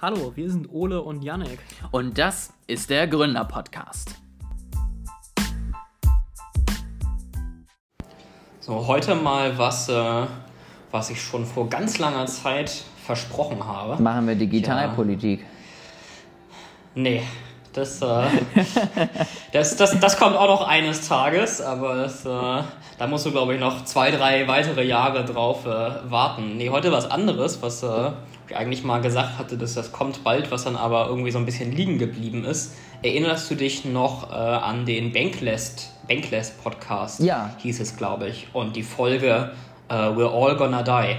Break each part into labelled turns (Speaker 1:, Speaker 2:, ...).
Speaker 1: Hallo, wir sind Ole und Yannick.
Speaker 2: Und das ist der Gründer-Podcast.
Speaker 3: So, heute mal was, äh, was ich schon vor ganz langer Zeit versprochen habe.
Speaker 2: Machen wir Digitalpolitik.
Speaker 3: Ja. Nee, das, äh, das, das, das kommt auch noch eines Tages, aber das, äh, da musst du, glaube ich, noch zwei, drei weitere Jahre drauf äh, warten. Nee, heute was anderes, was äh, eigentlich mal gesagt hatte, dass das kommt bald, was dann aber irgendwie so ein bisschen liegen geblieben ist. Erinnerst du dich noch äh, an den Bankless, Bankless Podcast?
Speaker 2: Ja.
Speaker 3: Hieß es, glaube ich. Und die Folge äh, We're All Gonna Die.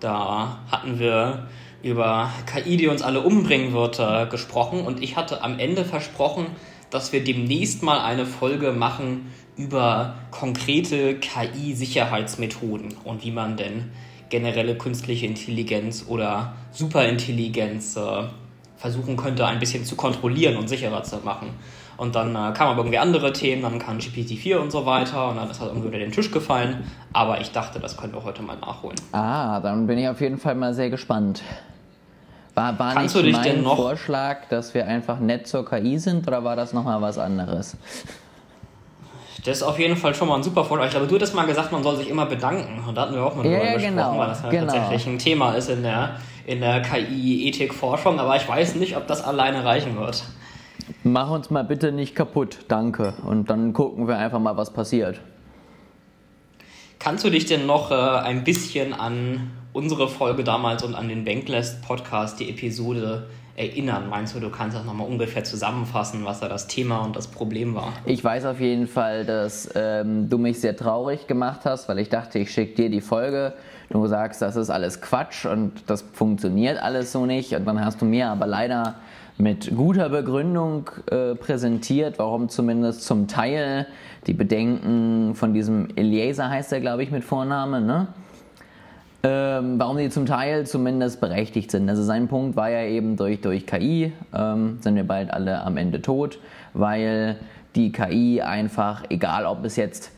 Speaker 3: Da hatten wir über KI, die uns alle umbringen wird, äh, gesprochen. Und ich hatte am Ende versprochen, dass wir demnächst mal eine Folge machen über konkrete KI-Sicherheitsmethoden und wie man denn generelle künstliche Intelligenz oder Superintelligenz äh, versuchen könnte, ein bisschen zu kontrollieren und sicherer zu machen. Und dann äh, kamen aber irgendwie andere Themen, dann kam GPT-4 und so weiter und dann ist halt irgendwie unter den Tisch gefallen. Aber ich dachte, das können wir heute mal nachholen.
Speaker 2: Ah, dann bin ich auf jeden Fall mal sehr gespannt. War, war
Speaker 3: Kannst
Speaker 2: nicht
Speaker 3: du dich
Speaker 2: mein
Speaker 3: denn noch
Speaker 2: Vorschlag, dass wir einfach nett zur KI sind oder war das nochmal was anderes?
Speaker 3: Das ist auf jeden Fall schon mal ein super Vorschlag. Ich glaube, du hattest mal gesagt, man soll sich immer bedanken. Und da hatten wir auch mal
Speaker 2: Ja,
Speaker 3: drüber
Speaker 2: ja,
Speaker 3: gesprochen,
Speaker 2: genau,
Speaker 3: weil das halt
Speaker 2: genau.
Speaker 3: tatsächlich ein Thema ist in der, in der KI-Ethik-Forschung. Aber ich weiß nicht, ob das alleine reichen wird.
Speaker 2: Mach uns mal bitte nicht kaputt, danke. Und dann gucken wir einfach mal, was passiert.
Speaker 3: Kannst du dich denn noch äh, ein bisschen an unsere Folge damals und an den Bankless Podcast, die Episode erinnern? Meinst du, du kannst das nochmal ungefähr zusammenfassen, was da das Thema und das Problem war?
Speaker 2: Ich weiß auf jeden Fall, dass ähm, du mich sehr traurig gemacht hast, weil ich dachte, ich schicke dir die Folge. Du sagst, das ist alles Quatsch und das funktioniert alles so nicht. Und dann hast du mir aber leider mit guter Begründung äh, präsentiert, warum zumindest zum Teil die Bedenken von diesem Eliezer heißt er, glaube ich, mit Vorname, ne? Ähm, warum die zum Teil zumindest berechtigt sind. Also sein Punkt war ja eben durch, durch KI ähm, sind wir bald alle am Ende tot, weil die KI einfach, egal ob es jetzt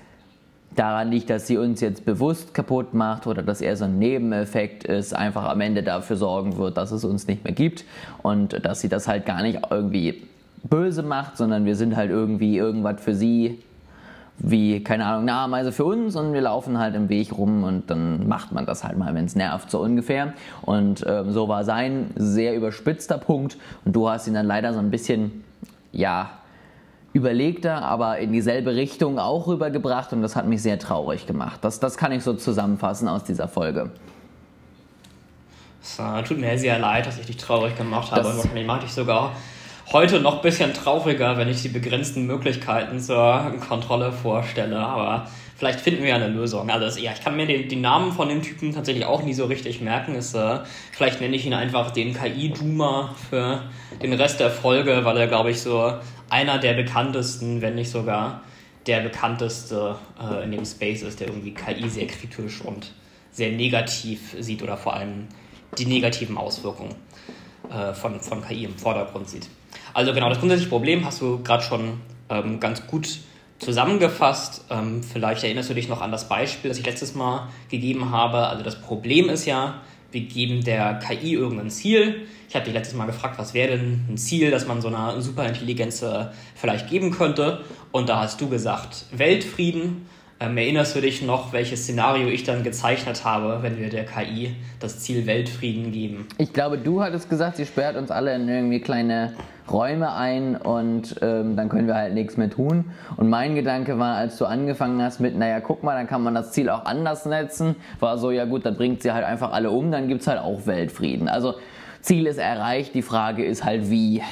Speaker 2: daran liegt, dass sie uns jetzt bewusst kaputt macht oder dass er so ein Nebeneffekt ist, einfach am Ende dafür sorgen wird, dass es uns nicht mehr gibt und dass sie das halt gar nicht irgendwie böse macht, sondern wir sind halt irgendwie irgendwas für sie wie, keine Ahnung, eine Ameise für uns und wir laufen halt im Weg rum und dann macht man das halt mal, wenn es nervt, so ungefähr. Und ähm, so war sein sehr überspitzter Punkt und du hast ihn dann leider so ein bisschen, ja, überlegter, aber in dieselbe Richtung auch rübergebracht und das hat mich sehr traurig gemacht. Das, das kann ich so zusammenfassen aus dieser Folge.
Speaker 3: Es äh, tut mir sehr leid, dass ich dich traurig gemacht habe.
Speaker 2: Das-
Speaker 3: Und wahrscheinlich mache ich sogar heute noch ein bisschen trauriger, wenn ich die begrenzten Möglichkeiten zur Kontrolle vorstelle. Aber vielleicht finden wir ja eine Lösung. Also ja, ich kann mir den, die Namen von dem Typen tatsächlich auch nie so richtig merken. Es, äh, vielleicht nenne ich ihn einfach den KI-Doomer für den Rest der Folge, weil er, glaube ich, so einer der bekanntesten, wenn nicht sogar der bekannteste äh, in dem Space ist, der irgendwie KI sehr kritisch und sehr negativ sieht oder vor allem die negativen Auswirkungen äh, von, von KI im Vordergrund sieht. Also genau, das grundsätzliche Problem hast du gerade schon ähm, ganz gut zusammengefasst. Ähm, vielleicht erinnerst du dich noch an das Beispiel, das ich letztes Mal gegeben habe. Also das Problem ist ja, wir geben der KI irgendein Ziel. Ich habe dich letztes Mal gefragt, was wäre denn ein Ziel, das man so einer Superintelligenz äh, vielleicht geben könnte. Und da hast du gesagt, Weltfrieden. Ähm, erinnerst du dich noch, welches Szenario ich dann gezeichnet habe, wenn wir der KI das Ziel Weltfrieden geben?
Speaker 2: Ich glaube, du hattest gesagt, sie sperrt uns alle in irgendwie kleine Räume ein und ähm, dann können wir halt nichts mehr tun. Und mein Gedanke war, als du angefangen hast mit, naja, guck mal, dann kann man das Ziel auch anders setzen, war so, ja gut, dann bringt sie halt einfach alle um, dann gibt es halt auch Weltfrieden. Also Ziel ist erreicht, die Frage ist halt wie.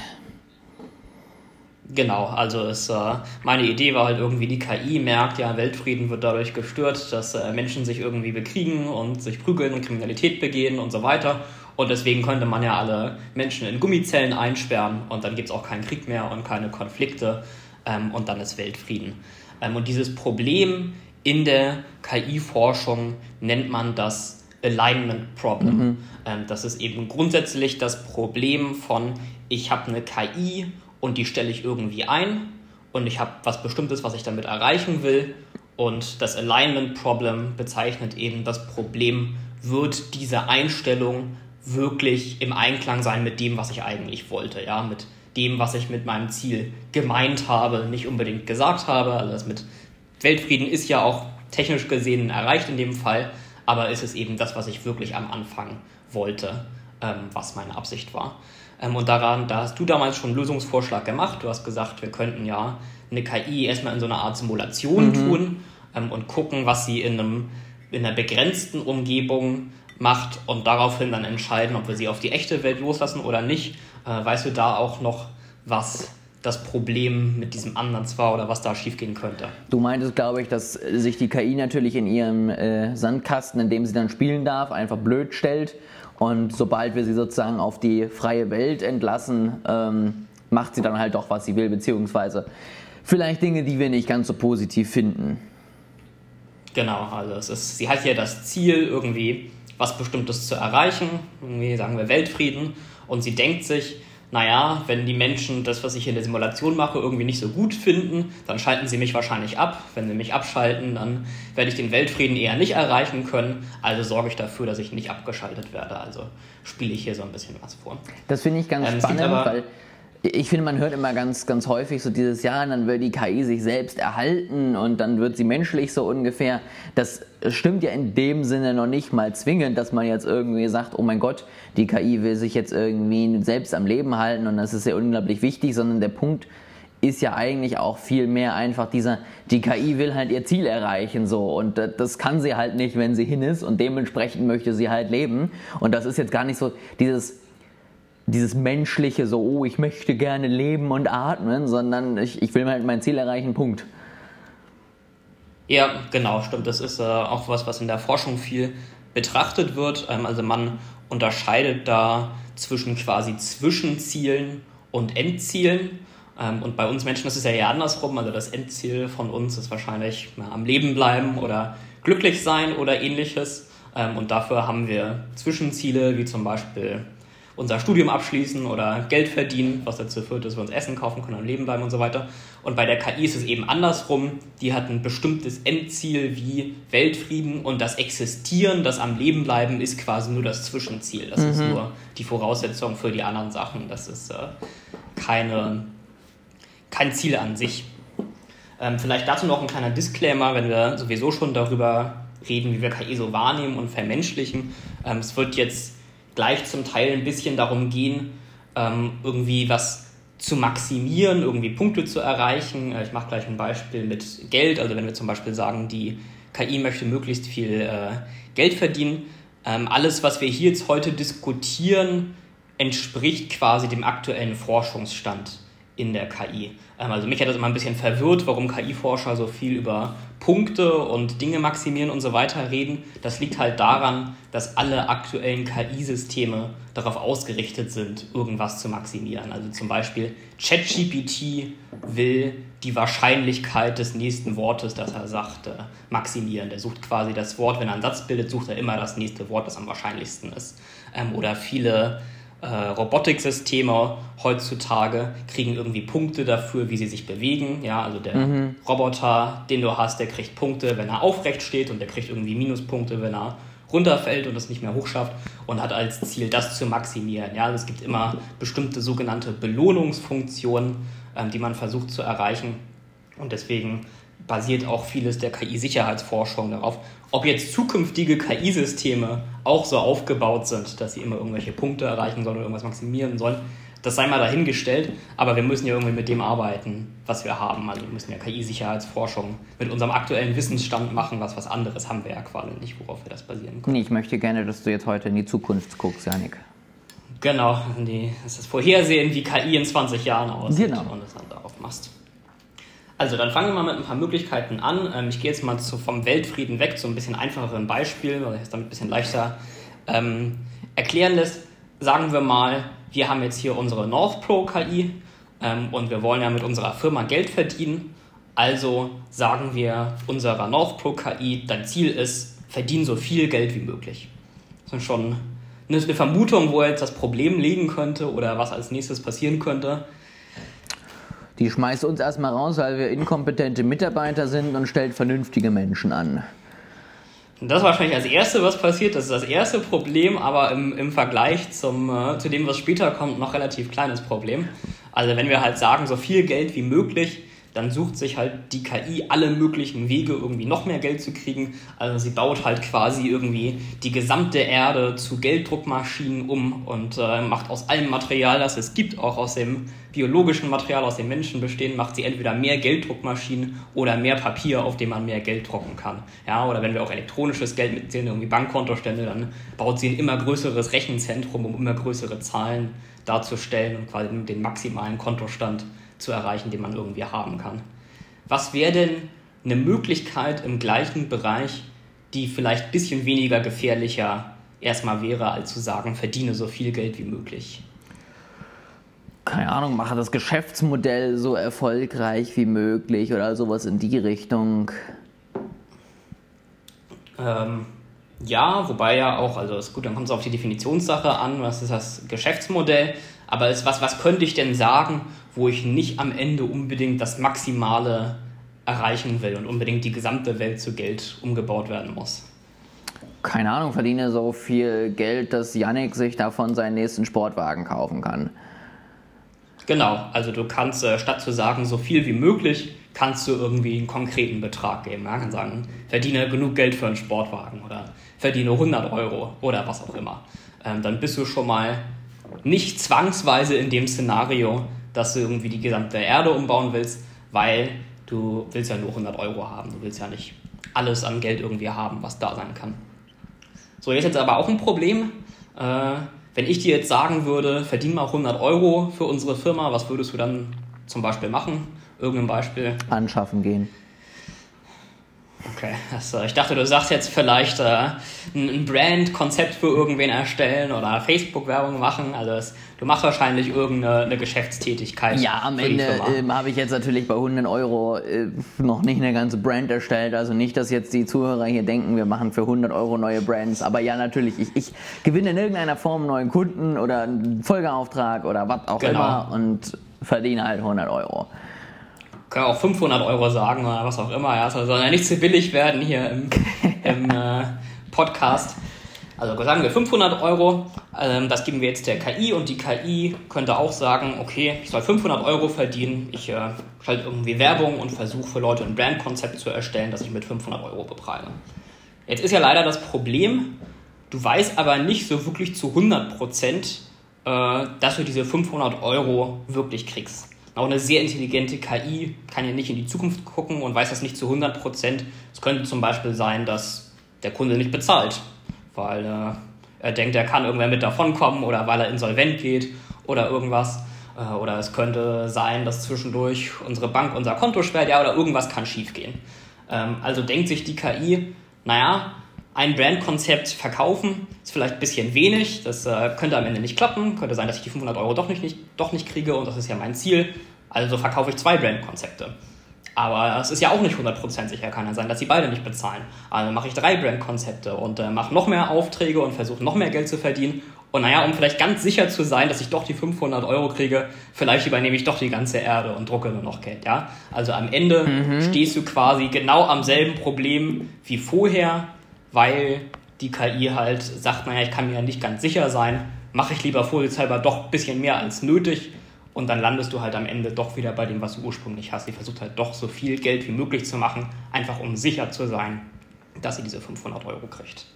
Speaker 3: Genau, also es, äh, meine Idee war halt irgendwie, die KI merkt, ja, Weltfrieden wird dadurch gestört, dass äh, Menschen sich irgendwie bekriegen und sich prügeln und Kriminalität begehen und so weiter. Und deswegen könnte man ja alle Menschen in Gummizellen einsperren und dann gibt es auch keinen Krieg mehr und keine Konflikte ähm, und dann ist Weltfrieden. Ähm, und dieses Problem in der KI-Forschung nennt man das Alignment Problem. Ähm, das ist eben grundsätzlich das Problem von, ich habe eine KI und die stelle ich irgendwie ein und ich habe was Bestimmtes, was ich damit erreichen will. Und das Alignment Problem bezeichnet eben das Problem, wird diese Einstellung wirklich im Einklang sein mit dem, was ich eigentlich wollte, ja, mit dem, was ich mit meinem Ziel gemeint habe, nicht unbedingt gesagt habe. Also das mit Weltfrieden ist ja auch technisch gesehen erreicht in dem Fall, aber ist es eben das, was ich wirklich am Anfang wollte, ähm, was meine Absicht war. Ähm, und daran, da hast du damals schon einen Lösungsvorschlag gemacht. Du hast gesagt, wir könnten ja eine KI erstmal in so einer Art Simulation mhm. tun ähm, und gucken, was sie in, einem, in einer begrenzten Umgebung macht und daraufhin dann entscheiden, ob wir sie auf die echte Welt loslassen oder nicht. Äh, weißt du da auch noch, was das Problem mit diesem Ansatz war oder was da schiefgehen könnte.
Speaker 2: Du meintest, glaube ich, dass sich die KI natürlich in ihrem äh, Sandkasten, in dem sie dann spielen darf, einfach blöd stellt. Und sobald wir sie sozusagen auf die freie Welt entlassen, ähm, macht sie dann halt doch, was sie will, beziehungsweise vielleicht Dinge, die wir nicht ganz so positiv finden.
Speaker 3: Genau, also es ist, sie hat ja das Ziel, irgendwie was Bestimmtes zu erreichen, irgendwie sagen wir Weltfrieden, und sie denkt sich, naja, wenn die Menschen das, was ich in der Simulation mache, irgendwie nicht so gut finden, dann schalten sie mich wahrscheinlich ab. Wenn sie mich abschalten, dann werde ich den Weltfrieden eher nicht erreichen können. Also sorge ich dafür, dass ich nicht abgeschaltet werde. Also spiele ich hier so ein bisschen was vor.
Speaker 2: Das finde ich ganz ähm, spannend, weil ich finde, man hört immer ganz, ganz häufig so dieses Jahr, dann wird die KI sich selbst erhalten und dann wird sie menschlich so ungefähr. Das stimmt ja in dem Sinne noch nicht mal zwingend, dass man jetzt irgendwie sagt, oh mein Gott, die KI will sich jetzt irgendwie selbst am Leben halten und das ist ja unglaublich wichtig, sondern der Punkt ist ja eigentlich auch viel mehr einfach dieser, die KI will halt ihr Ziel erreichen so und das kann sie halt nicht, wenn sie hin ist und dementsprechend möchte sie halt leben und das ist jetzt gar nicht so dieses dieses menschliche, so, oh, ich möchte gerne leben und atmen, sondern ich, ich will halt mein Ziel erreichen, Punkt.
Speaker 3: Ja, genau, stimmt. Das ist äh, auch was, was in der Forschung viel betrachtet wird. Ähm, also man unterscheidet da zwischen quasi Zwischenzielen und Endzielen. Ähm, und bei uns Menschen ist es ja eher andersrum. Also das Endziel von uns ist wahrscheinlich ja, am Leben bleiben oder glücklich sein oder ähnliches. Ähm, und dafür haben wir Zwischenziele, wie zum Beispiel unser Studium abschließen oder Geld verdienen, was dazu führt, dass wir uns Essen kaufen können und leben bleiben und so weiter. Und bei der KI ist es eben andersrum. Die hat ein bestimmtes Endziel wie Weltfrieden und das Existieren, das am Leben bleiben, ist quasi nur das Zwischenziel. Das mhm. ist nur die Voraussetzung für die anderen Sachen. Das ist äh, keine, kein Ziel an sich. Ähm, vielleicht dazu noch ein kleiner Disclaimer, wenn wir sowieso schon darüber reden, wie wir KI so wahrnehmen und vermenschlichen. Ähm, es wird jetzt gleich zum Teil ein bisschen darum gehen, ähm, irgendwie was zu maximieren, irgendwie Punkte zu erreichen. Äh, ich mache gleich ein Beispiel mit Geld. Also wenn wir zum Beispiel sagen, die KI möchte möglichst viel äh, Geld verdienen. Ähm, alles, was wir hier jetzt heute diskutieren, entspricht quasi dem aktuellen Forschungsstand in der KI. Ähm, also mich hat das immer ein bisschen verwirrt, warum KI-Forscher so viel über Punkte und Dinge maximieren und so weiter reden. Das liegt halt daran, dass alle aktuellen KI-Systeme darauf ausgerichtet sind, irgendwas zu maximieren. Also zum Beispiel ChatGPT will die Wahrscheinlichkeit des nächsten Wortes, das er sagt, maximieren. Der sucht quasi das Wort, wenn er einen Satz bildet, sucht er immer das nächste Wort, das am wahrscheinlichsten ist. Ähm, oder viele äh, Robotiksysteme heutzutage kriegen irgendwie Punkte dafür, wie sie sich bewegen. Ja, also der mhm. Roboter, den du hast, der kriegt Punkte, wenn er aufrecht steht und der kriegt irgendwie Minuspunkte, wenn er runterfällt und es nicht mehr hochschafft und hat als Ziel, das zu maximieren. Ja, also es gibt immer bestimmte sogenannte Belohnungsfunktionen, ähm, die man versucht zu erreichen. Und deswegen basiert auch vieles der KI-Sicherheitsforschung darauf. Ob jetzt zukünftige KI-Systeme auch so aufgebaut sind, dass sie immer irgendwelche Punkte erreichen sollen oder irgendwas maximieren sollen, das sei mal dahingestellt, aber wir müssen ja irgendwie mit dem arbeiten, was wir haben. Also wir müssen ja KI-Sicherheitsforschung mit unserem aktuellen Wissensstand machen, was was anderes haben wir ja quasi nicht, worauf wir das basieren
Speaker 2: können. Nee, ich möchte gerne, dass du jetzt heute in die Zukunft guckst, Janik.
Speaker 3: Genau, die, das ist Vorhersehen, wie KI in 20 Jahren aussieht
Speaker 2: genau.
Speaker 3: und das dann darauf machst. Also dann fangen wir mal mit ein paar Möglichkeiten an. Ähm, ich gehe jetzt mal zu, vom Weltfrieden weg zu ein bisschen einfacheren Beispiel, weil es damit ein bisschen leichter ähm, erklären lässt. Sagen wir mal, wir haben jetzt hier unsere North Pro KI ähm, und wir wollen ja mit unserer Firma Geld verdienen. Also sagen wir unserer North Pro KI, dein Ziel ist, verdien so viel Geld wie möglich. Das ist schon eine Vermutung, wo jetzt das Problem liegen könnte oder was als nächstes passieren könnte.
Speaker 2: Die schmeißt uns erstmal raus, weil wir inkompetente Mitarbeiter sind und stellt vernünftige Menschen an.
Speaker 3: Das ist wahrscheinlich als Erste, was passiert. Das ist das erste Problem, aber im, im Vergleich zum, äh, zu dem, was später kommt, noch relativ kleines Problem. Also wenn wir halt sagen, so viel Geld wie möglich, dann sucht sich halt die KI alle möglichen Wege, irgendwie noch mehr Geld zu kriegen. Also sie baut halt quasi irgendwie die gesamte Erde zu Gelddruckmaschinen um und äh, macht aus allem Material, das es gibt, auch aus dem biologischen Material, aus dem Menschen bestehen, macht sie entweder mehr Gelddruckmaschinen oder mehr Papier, auf dem man mehr Geld drucken kann. Ja, oder wenn wir auch elektronisches Geld mitzählen, irgendwie Bankkontostände, dann baut sie ein immer größeres Rechenzentrum, um immer größere Zahlen darzustellen und quasi den maximalen Kontostand zu erreichen, den man irgendwie haben kann. Was wäre denn eine Möglichkeit im gleichen Bereich, die vielleicht ein bisschen weniger gefährlicher erstmal wäre, als zu sagen, verdiene so viel Geld wie möglich?
Speaker 2: Keine Ahnung, mache das Geschäftsmodell so erfolgreich wie möglich oder sowas in die Richtung.
Speaker 3: Ähm, ja, wobei ja auch, also ist gut, dann kommt es auf die Definitionssache an, was ist das Geschäftsmodell, aber ist was, was könnte ich denn sagen, wo ich nicht am Ende unbedingt das Maximale erreichen will und unbedingt die gesamte Welt zu Geld umgebaut werden muss.
Speaker 2: Keine Ahnung, verdiene so viel Geld, dass Yannick sich davon seinen nächsten Sportwagen kaufen kann.
Speaker 3: Genau, also du kannst äh, statt zu sagen, so viel wie möglich, kannst du irgendwie einen konkreten Betrag geben. Man kann sagen, verdiene genug Geld für einen Sportwagen oder verdiene 100 Euro oder was auch immer. Ähm, dann bist du schon mal nicht zwangsweise in dem Szenario, dass du irgendwie die gesamte Erde umbauen willst, weil du willst ja nur 100 Euro haben. Du willst ja nicht alles an Geld irgendwie haben, was da sein kann. So, jetzt jetzt aber auch ein Problem. Äh, wenn ich dir jetzt sagen würde, verdien mal 100 Euro für unsere Firma, was würdest du dann zum Beispiel machen? Irgendein Beispiel?
Speaker 2: Anschaffen gehen.
Speaker 3: Okay, also ich dachte, du sagst jetzt vielleicht äh, ein Brand-Konzept für irgendwen erstellen oder Facebook-Werbung machen. Also es, du machst wahrscheinlich irgendeine Geschäftstätigkeit.
Speaker 2: Ja, am Ende ähm, habe ich jetzt natürlich bei 100 Euro äh, noch nicht eine ganze Brand erstellt. Also nicht, dass jetzt die Zuhörer hier denken, wir machen für 100 Euro neue Brands. Aber ja, natürlich, ich, ich gewinne in irgendeiner Form einen neuen Kunden oder einen Folgeauftrag oder was auch genau. immer und verdiene halt 100 Euro
Speaker 3: kann auch 500 Euro sagen oder was auch immer. Ja, soll ja nicht zu billig werden hier im, im äh, Podcast. Also sagen wir 500 Euro, ähm, das geben wir jetzt der KI und die KI könnte auch sagen, okay, ich soll 500 Euro verdienen, ich äh, schalte irgendwie Werbung und versuche für Leute ein Brandkonzept zu erstellen, das ich mit 500 Euro bepreise. Jetzt ist ja leider das Problem, du weißt aber nicht so wirklich zu 100 Prozent, äh, dass du diese 500 Euro wirklich kriegst. Auch eine sehr intelligente KI kann ja nicht in die Zukunft gucken und weiß das nicht zu 100 Prozent. Es könnte zum Beispiel sein, dass der Kunde nicht bezahlt, weil äh, er denkt, er kann irgendwer mit davonkommen oder weil er insolvent geht oder irgendwas. Äh, oder es könnte sein, dass zwischendurch unsere Bank unser Konto sperrt, ja, oder irgendwas kann schiefgehen. Ähm, also denkt sich die KI, naja, ein Brandkonzept verkaufen ist vielleicht ein bisschen wenig, das äh, könnte am Ende nicht klappen, könnte sein, dass ich die 500 Euro doch nicht, nicht, doch nicht kriege und das ist ja mein Ziel, also verkaufe ich zwei Brandkonzepte. Aber es ist ja auch nicht 100% sicher, kann ja sein, dass sie beide nicht bezahlen. Also mache ich drei Brandkonzepte und äh, mache noch mehr Aufträge und versuche noch mehr Geld zu verdienen. Und naja, um vielleicht ganz sicher zu sein, dass ich doch die 500 Euro kriege, vielleicht übernehme ich doch die ganze Erde und drucke nur noch Geld, ja? Also am Ende mhm. stehst du quasi genau am selben Problem wie vorher, weil die KI halt sagt, naja, ich kann mir ja nicht ganz sicher sein, mache ich lieber vorsichtshalber doch ein bisschen mehr als nötig und dann landest du halt am Ende doch wieder bei dem, was du ursprünglich hast. Sie versucht halt doch so viel Geld wie möglich zu machen, einfach um sicher zu sein, dass sie diese 500 Euro kriegt.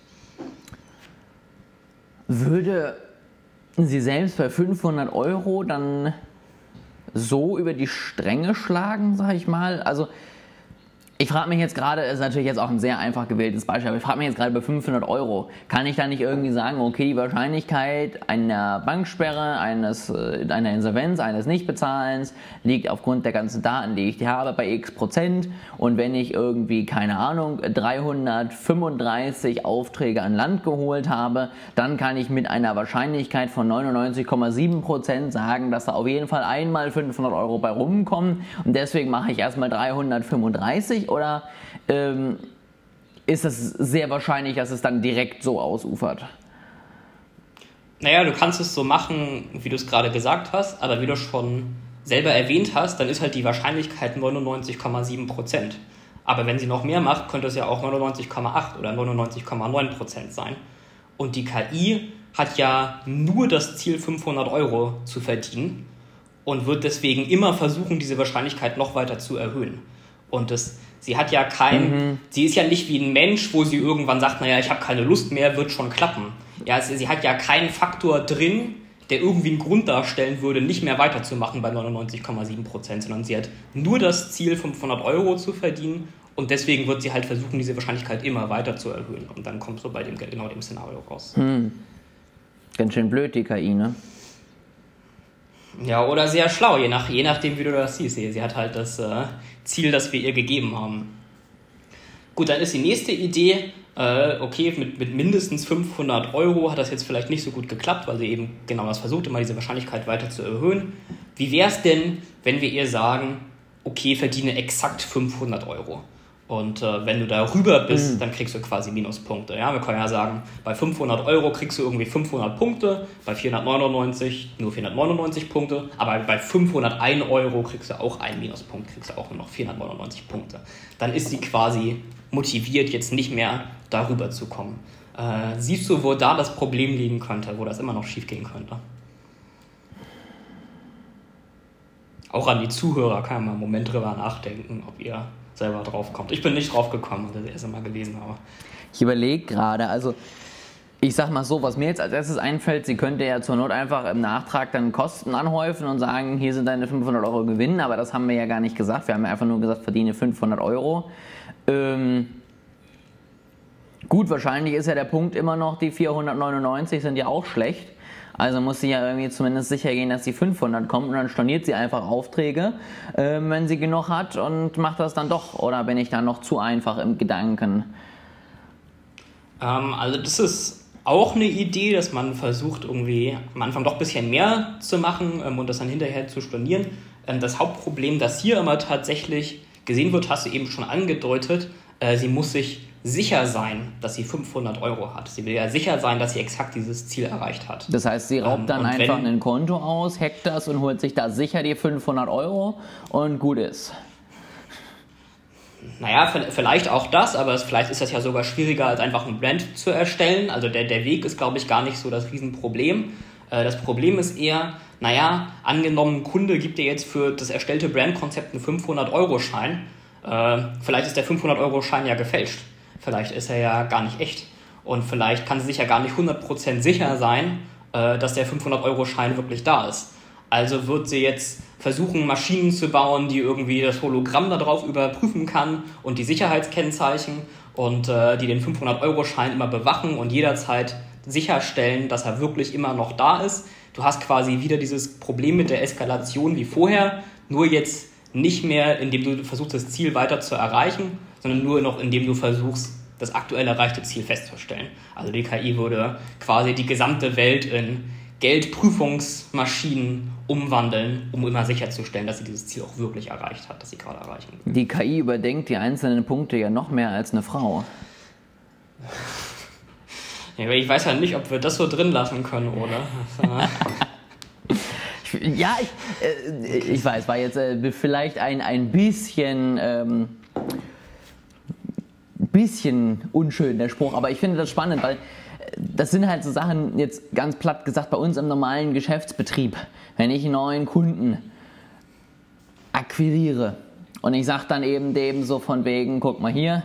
Speaker 2: Würde sie selbst bei 500 Euro dann so über die Stränge schlagen, sag ich mal? Also ich frage mich jetzt gerade, ist natürlich jetzt auch ein sehr einfach gewähltes Beispiel, aber ich frage mich jetzt gerade bei 500 Euro, kann ich da nicht irgendwie sagen, okay, die Wahrscheinlichkeit einer Banksperre, eines, äh, einer Insolvenz, eines Nichtbezahlens liegt aufgrund der ganzen Daten, die ich habe, bei x Prozent. Und wenn ich irgendwie, keine Ahnung, 335 Aufträge an Land geholt habe, dann kann ich mit einer Wahrscheinlichkeit von 99,7 Prozent sagen, dass da auf jeden Fall einmal 500 Euro bei rumkommen. Und deswegen mache ich erstmal 335 oder ähm, ist es sehr wahrscheinlich, dass es dann direkt so ausufert?
Speaker 3: Naja, du kannst es so machen, wie du es gerade gesagt hast, aber wie du schon selber erwähnt hast, dann ist halt die Wahrscheinlichkeit 99,7 Prozent. Aber wenn sie noch mehr macht, könnte es ja auch 99,8 oder 99,9 Prozent sein. Und die KI hat ja nur das Ziel, 500 Euro zu verdienen und wird deswegen immer versuchen, diese Wahrscheinlichkeit noch weiter zu erhöhen. Und das, sie hat ja kein, mhm. sie ist ja nicht wie ein Mensch, wo sie irgendwann sagt, naja, ich habe keine Lust mehr, wird schon klappen. Ja, sie, sie hat ja keinen Faktor drin, der irgendwie einen Grund darstellen würde, nicht mehr weiterzumachen bei 99,7 Prozent, sondern sie hat nur das Ziel, 500 Euro zu verdienen und deswegen wird sie halt versuchen, diese Wahrscheinlichkeit immer weiter zu erhöhen. Und dann kommt so bei dem, genau dem Szenario raus. Hm.
Speaker 2: Ganz schön blöd, die KI, ne?
Speaker 3: Ja, oder sehr schlau, je, nach, je nachdem, wie du das siehst. Sie hat halt das äh, Ziel, das wir ihr gegeben haben. Gut, dann ist die nächste Idee, äh, okay, mit, mit mindestens 500 Euro hat das jetzt vielleicht nicht so gut geklappt, weil sie eben genau das versucht, immer diese Wahrscheinlichkeit weiter zu erhöhen. Wie wäre es denn, wenn wir ihr sagen, okay, verdiene exakt 500 Euro? Und äh, wenn du da rüber bist, mhm. dann kriegst du quasi Minuspunkte. Ja, wir können ja sagen, bei 500 Euro kriegst du irgendwie 500 Punkte, bei 499 nur 499 Punkte, aber bei 501 Euro kriegst du auch einen Minuspunkt, kriegst du auch nur noch 499 Punkte. Dann ist sie quasi motiviert, jetzt nicht mehr darüber zu kommen. Äh, siehst du, wo da das Problem liegen könnte, wo das immer noch schief gehen könnte? Auch an die Zuhörer kann man einen Moment drüber nachdenken, ob ihr selber drauf kommt. Ich bin nicht drauf gekommen, als ich das erste Mal gelesen habe.
Speaker 2: Ich überlege gerade, also ich sag mal so, was mir jetzt als erstes einfällt, sie könnte ja zur Not einfach im Nachtrag dann Kosten anhäufen und sagen, hier sind deine 500 Euro Gewinn, aber das haben wir ja gar nicht gesagt. Wir haben ja einfach nur gesagt, verdiene 500 Euro. Ähm, gut, wahrscheinlich ist ja der Punkt immer noch, die 499 sind ja auch schlecht. Also muss sie ja irgendwie zumindest sicher gehen, dass die 500 kommt und dann storniert sie einfach Aufträge, äh, wenn sie genug hat und macht das dann doch. Oder bin ich da noch zu einfach im Gedanken?
Speaker 3: Ähm, also das ist auch eine Idee, dass man versucht irgendwie am Anfang doch ein bisschen mehr zu machen ähm, und das dann hinterher zu stornieren. Ähm, das Hauptproblem, das hier immer tatsächlich gesehen wird, hast du eben schon angedeutet, äh, sie muss sich sicher sein, dass sie 500 Euro hat. Sie will ja sicher sein, dass sie exakt dieses Ziel erreicht hat.
Speaker 2: Das heißt, sie raubt ähm, dann einfach wenn, ein Konto aus, hackt das und holt sich da sicher die 500 Euro und gut ist.
Speaker 3: Naja, vielleicht auch das, aber vielleicht ist das ja sogar schwieriger, als einfach ein Brand zu erstellen. Also der, der Weg ist, glaube ich, gar nicht so das Riesenproblem. Äh, das Problem ist eher, naja, angenommen, ein Kunde gibt dir jetzt für das erstellte Brandkonzept einen 500-Euro-Schein. Äh, vielleicht ist der 500-Euro-Schein ja gefälscht Vielleicht ist er ja gar nicht echt. Und vielleicht kann sie sich ja gar nicht 100% sicher sein, äh, dass der 500-Euro-Schein wirklich da ist. Also wird sie jetzt versuchen, Maschinen zu bauen, die irgendwie das Hologramm darauf überprüfen kann und die Sicherheitskennzeichen und äh, die den 500-Euro-Schein immer bewachen und jederzeit sicherstellen, dass er wirklich immer noch da ist. Du hast quasi wieder dieses Problem mit der Eskalation wie vorher, nur jetzt nicht mehr, indem du versuchst, das Ziel weiter zu erreichen, sondern nur noch, indem du versuchst, das aktuell erreichte Ziel festzustellen. Also die KI würde quasi die gesamte Welt in Geldprüfungsmaschinen umwandeln, um immer sicherzustellen, dass sie dieses Ziel auch wirklich erreicht hat, das sie gerade erreichen.
Speaker 2: Die KI überdenkt die einzelnen Punkte ja noch mehr als eine Frau.
Speaker 3: Ja, ich weiß ja nicht, ob wir das so drin lassen können, oder?
Speaker 2: ja, ich, äh, ich weiß, war jetzt äh, vielleicht ein, ein bisschen. Ähm, bisschen unschön, der Spruch, aber ich finde das spannend, weil äh, das sind halt so Sachen, jetzt ganz platt gesagt, bei uns im normalen Geschäftsbetrieb. Wenn ich einen neuen Kunden akquiriere und ich sage dann eben dem so von wegen, guck mal hier,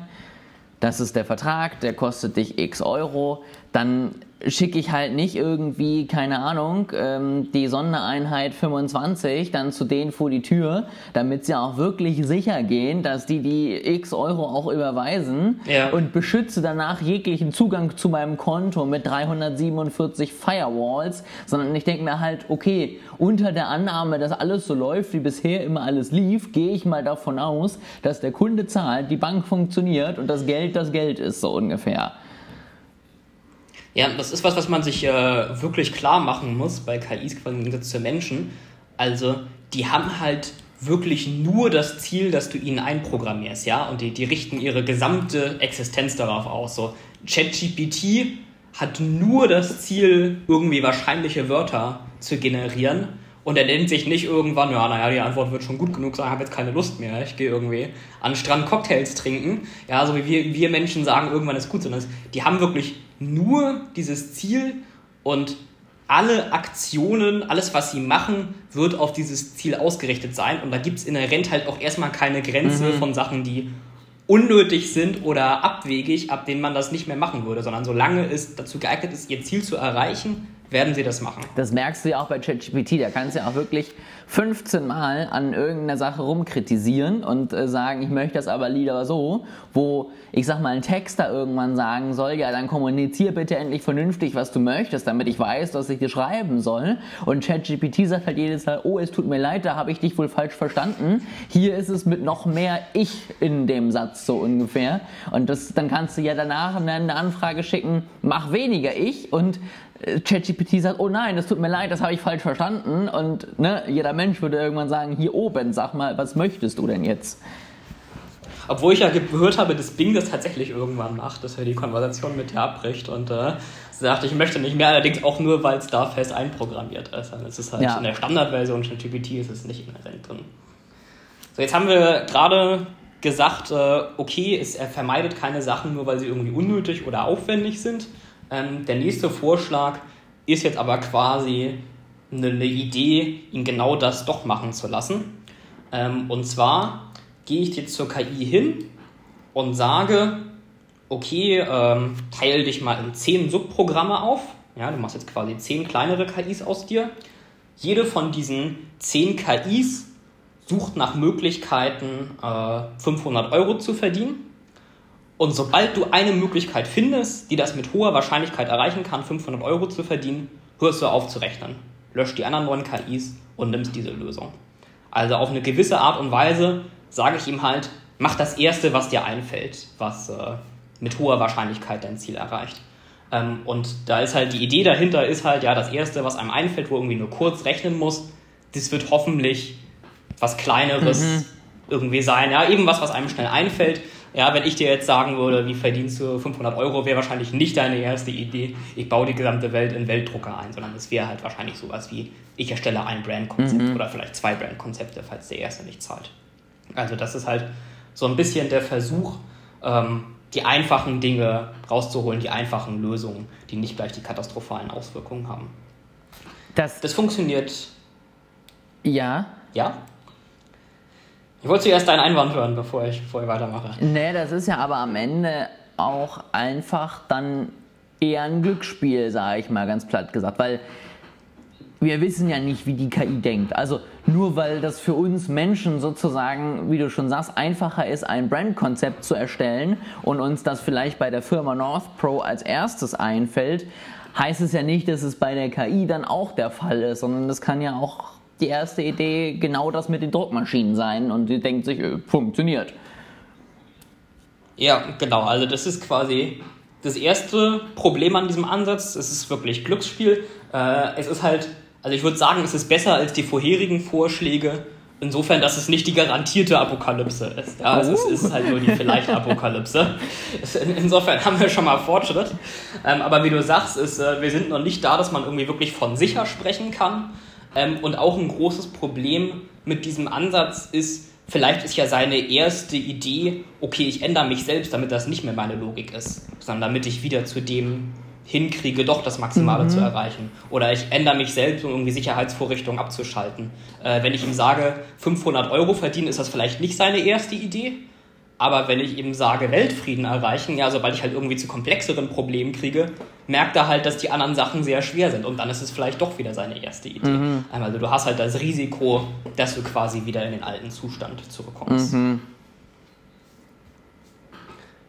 Speaker 2: das ist der Vertrag, der kostet dich x Euro, dann schicke ich halt nicht irgendwie, keine Ahnung, ähm, die Sondereinheit 25 dann zu denen vor die Tür, damit sie auch wirklich sicher gehen, dass die die x Euro auch überweisen ja. und beschütze danach jeglichen Zugang zu meinem Konto mit 347 Firewalls, sondern ich denke mir halt, okay, unter der Annahme, dass alles so läuft, wie bisher immer alles lief, gehe ich mal davon aus, dass der Kunde zahlt, die Bank funktioniert und das Geld das Geld ist, so ungefähr.
Speaker 3: Ja, das ist was, was man sich äh, wirklich klar machen muss bei KIs im Gegensatz zu Menschen. Also, die haben halt wirklich nur das Ziel, dass du ihnen einprogrammierst, ja, und die, die richten ihre gesamte Existenz darauf aus. So, ChatGPT hat nur das Ziel, irgendwie wahrscheinliche Wörter zu generieren Und er denkt sich nicht irgendwann, ja, naja, die Antwort wird schon gut genug sein, habe jetzt keine Lust mehr, ich gehe irgendwie an den Strand Cocktails trinken. Ja, so wie wir, wir Menschen sagen, irgendwann ist gut, sondern die haben wirklich nur dieses Ziel und alle Aktionen, alles, was sie machen, wird auf dieses Ziel ausgerichtet sein. Und da gibt es inhärent halt auch erstmal keine Grenze mhm. von Sachen, die unnötig sind oder abwegig, ab denen man das nicht mehr machen würde, sondern solange es dazu geeignet ist, ihr Ziel zu erreichen, werden sie das machen.
Speaker 2: Das merkst du ja auch bei ChatGPT. Da kannst du ja auch wirklich 15 Mal an irgendeiner Sache rumkritisieren und äh, sagen, ich möchte das aber lieber so, wo ich sag mal ein Texter irgendwann sagen soll, ja, dann kommunizier bitte endlich vernünftig, was du möchtest, damit ich weiß, was ich dir schreiben soll. Und ChatGPT sagt halt jedes Mal, oh, es tut mir leid, da habe ich dich wohl falsch verstanden. Hier ist es mit noch mehr ich in dem Satz so ungefähr. Und das, dann kannst du ja danach eine Anfrage schicken, mach weniger ich und ChatGPT sagt, oh nein, das tut mir leid, das habe ich falsch verstanden. Und ne, jeder Mensch würde irgendwann sagen, hier oben, sag mal, was möchtest du denn jetzt?
Speaker 3: Obwohl ich ja gehört habe, dass Bing das tatsächlich irgendwann macht, dass er die Konversation mit dir abbricht und äh, sagt, ich möchte nicht mehr, allerdings auch nur, weil es da fest einprogrammiert ist. Also es ist halt ja. in der Standardversion von GPT ist es nicht inhärent drin. So, jetzt haben wir gerade gesagt, äh, okay, es, er vermeidet keine Sachen nur, weil sie irgendwie unnötig oder aufwendig sind. Ähm, der nächste Vorschlag ist jetzt aber quasi eine, eine, Idee, ihn genau das doch machen zu lassen. Ähm, und zwar gehe ich jetzt zur KI hin und sage, okay, ähm, teile dich mal in zehn Subprogramme auf. Ja, du machst jetzt quasi zehn kleinere KIs aus dir. Jede von diesen zehn KIs sucht nach Möglichkeiten, äh, 500 Euro zu verdienen. Und sobald du eine Möglichkeit findest, die das mit hoher Wahrscheinlichkeit erreichen kann, 500 Euro zu verdienen, hörst du auf zu rechnen. Löscht die anderen neuen KIs und nimmst diese Lösung. Also auf eine gewisse Art und Weise sage ich ihm halt, mach das Erste, was dir einfällt, was äh, mit hoher Wahrscheinlichkeit dein Ziel erreicht. Ähm, und da ist halt die Idee dahinter, ist halt, ja, das Erste, was einem einfällt, wo irgendwie nur kurz rechnen muss, das wird hoffentlich was Kleineres mhm. irgendwie sein. Ja, eben was, was einem schnell einfällt. Ja, wenn ich dir jetzt sagen würde, wie verdienst du 500 Euro, wäre wahrscheinlich nicht deine erste Idee, ich baue die gesamte Welt in Weltdrucker ein, sondern es wäre halt wahrscheinlich sowas wie, ich erstelle ein Brandkonzept mhm. oder vielleicht zwei Brandkonzepte, falls der erste nicht zahlt. Also das ist halt so ein bisschen der Versuch, ähm, die einfachen Dinge rauszuholen, die einfachen Lösungen, die nicht gleich die katastrophalen Auswirkungen haben. Das, das funktioniert.
Speaker 2: Ja.
Speaker 3: Ja? Ich wollte zuerst deinen Einwand hören, bevor ich, bevor ich weitermache.
Speaker 2: Nee, das ist ja aber am Ende auch einfach dann eher ein Glücksspiel, sage ich mal ganz platt gesagt, weil wir wissen ja nicht, wie die KI denkt. Also nur weil das für uns Menschen sozusagen, wie du schon sagst, einfacher ist, ein Brandkonzept zu erstellen und uns das vielleicht bei der Firma North Pro als erstes einfällt, heißt es ja nicht, dass es bei der KI dann auch der Fall ist, sondern das kann ja auch die erste Idee genau das mit den Druckmaschinen sein und sie denkt sich, äh, funktioniert.
Speaker 3: Ja, genau. Also das ist quasi das erste Problem an diesem Ansatz. Es ist wirklich Glücksspiel. Äh, es ist halt, also ich würde sagen, es ist besser als die vorherigen Vorschläge. Insofern, dass es nicht die garantierte Apokalypse ist. Ja, es, ist, es ist halt nur die vielleicht Apokalypse. Insofern haben wir schon mal Fortschritt. Ähm, aber wie du sagst, ist, äh, wir sind noch nicht da, dass man irgendwie wirklich von sicher sprechen kann. Ähm, und auch ein großes Problem mit diesem Ansatz ist, vielleicht ist ja seine erste Idee, okay, ich ändere mich selbst, damit das nicht mehr meine Logik ist, sondern damit ich wieder zu dem hinkriege, doch das Maximale mhm. zu erreichen. Oder ich ändere mich selbst, um irgendwie Sicherheitsvorrichtungen abzuschalten. Äh, wenn ich ihm sage, 500 Euro verdienen, ist das vielleicht nicht seine erste Idee, aber wenn ich eben sage, Weltfrieden erreichen, ja, sobald ich halt irgendwie zu komplexeren Problemen kriege, merkt er halt, dass die anderen Sachen sehr schwer sind. Und dann ist es vielleicht doch wieder seine erste Idee. Mhm. Also du hast halt das Risiko, dass du quasi wieder in den alten Zustand zurückkommst. Mhm.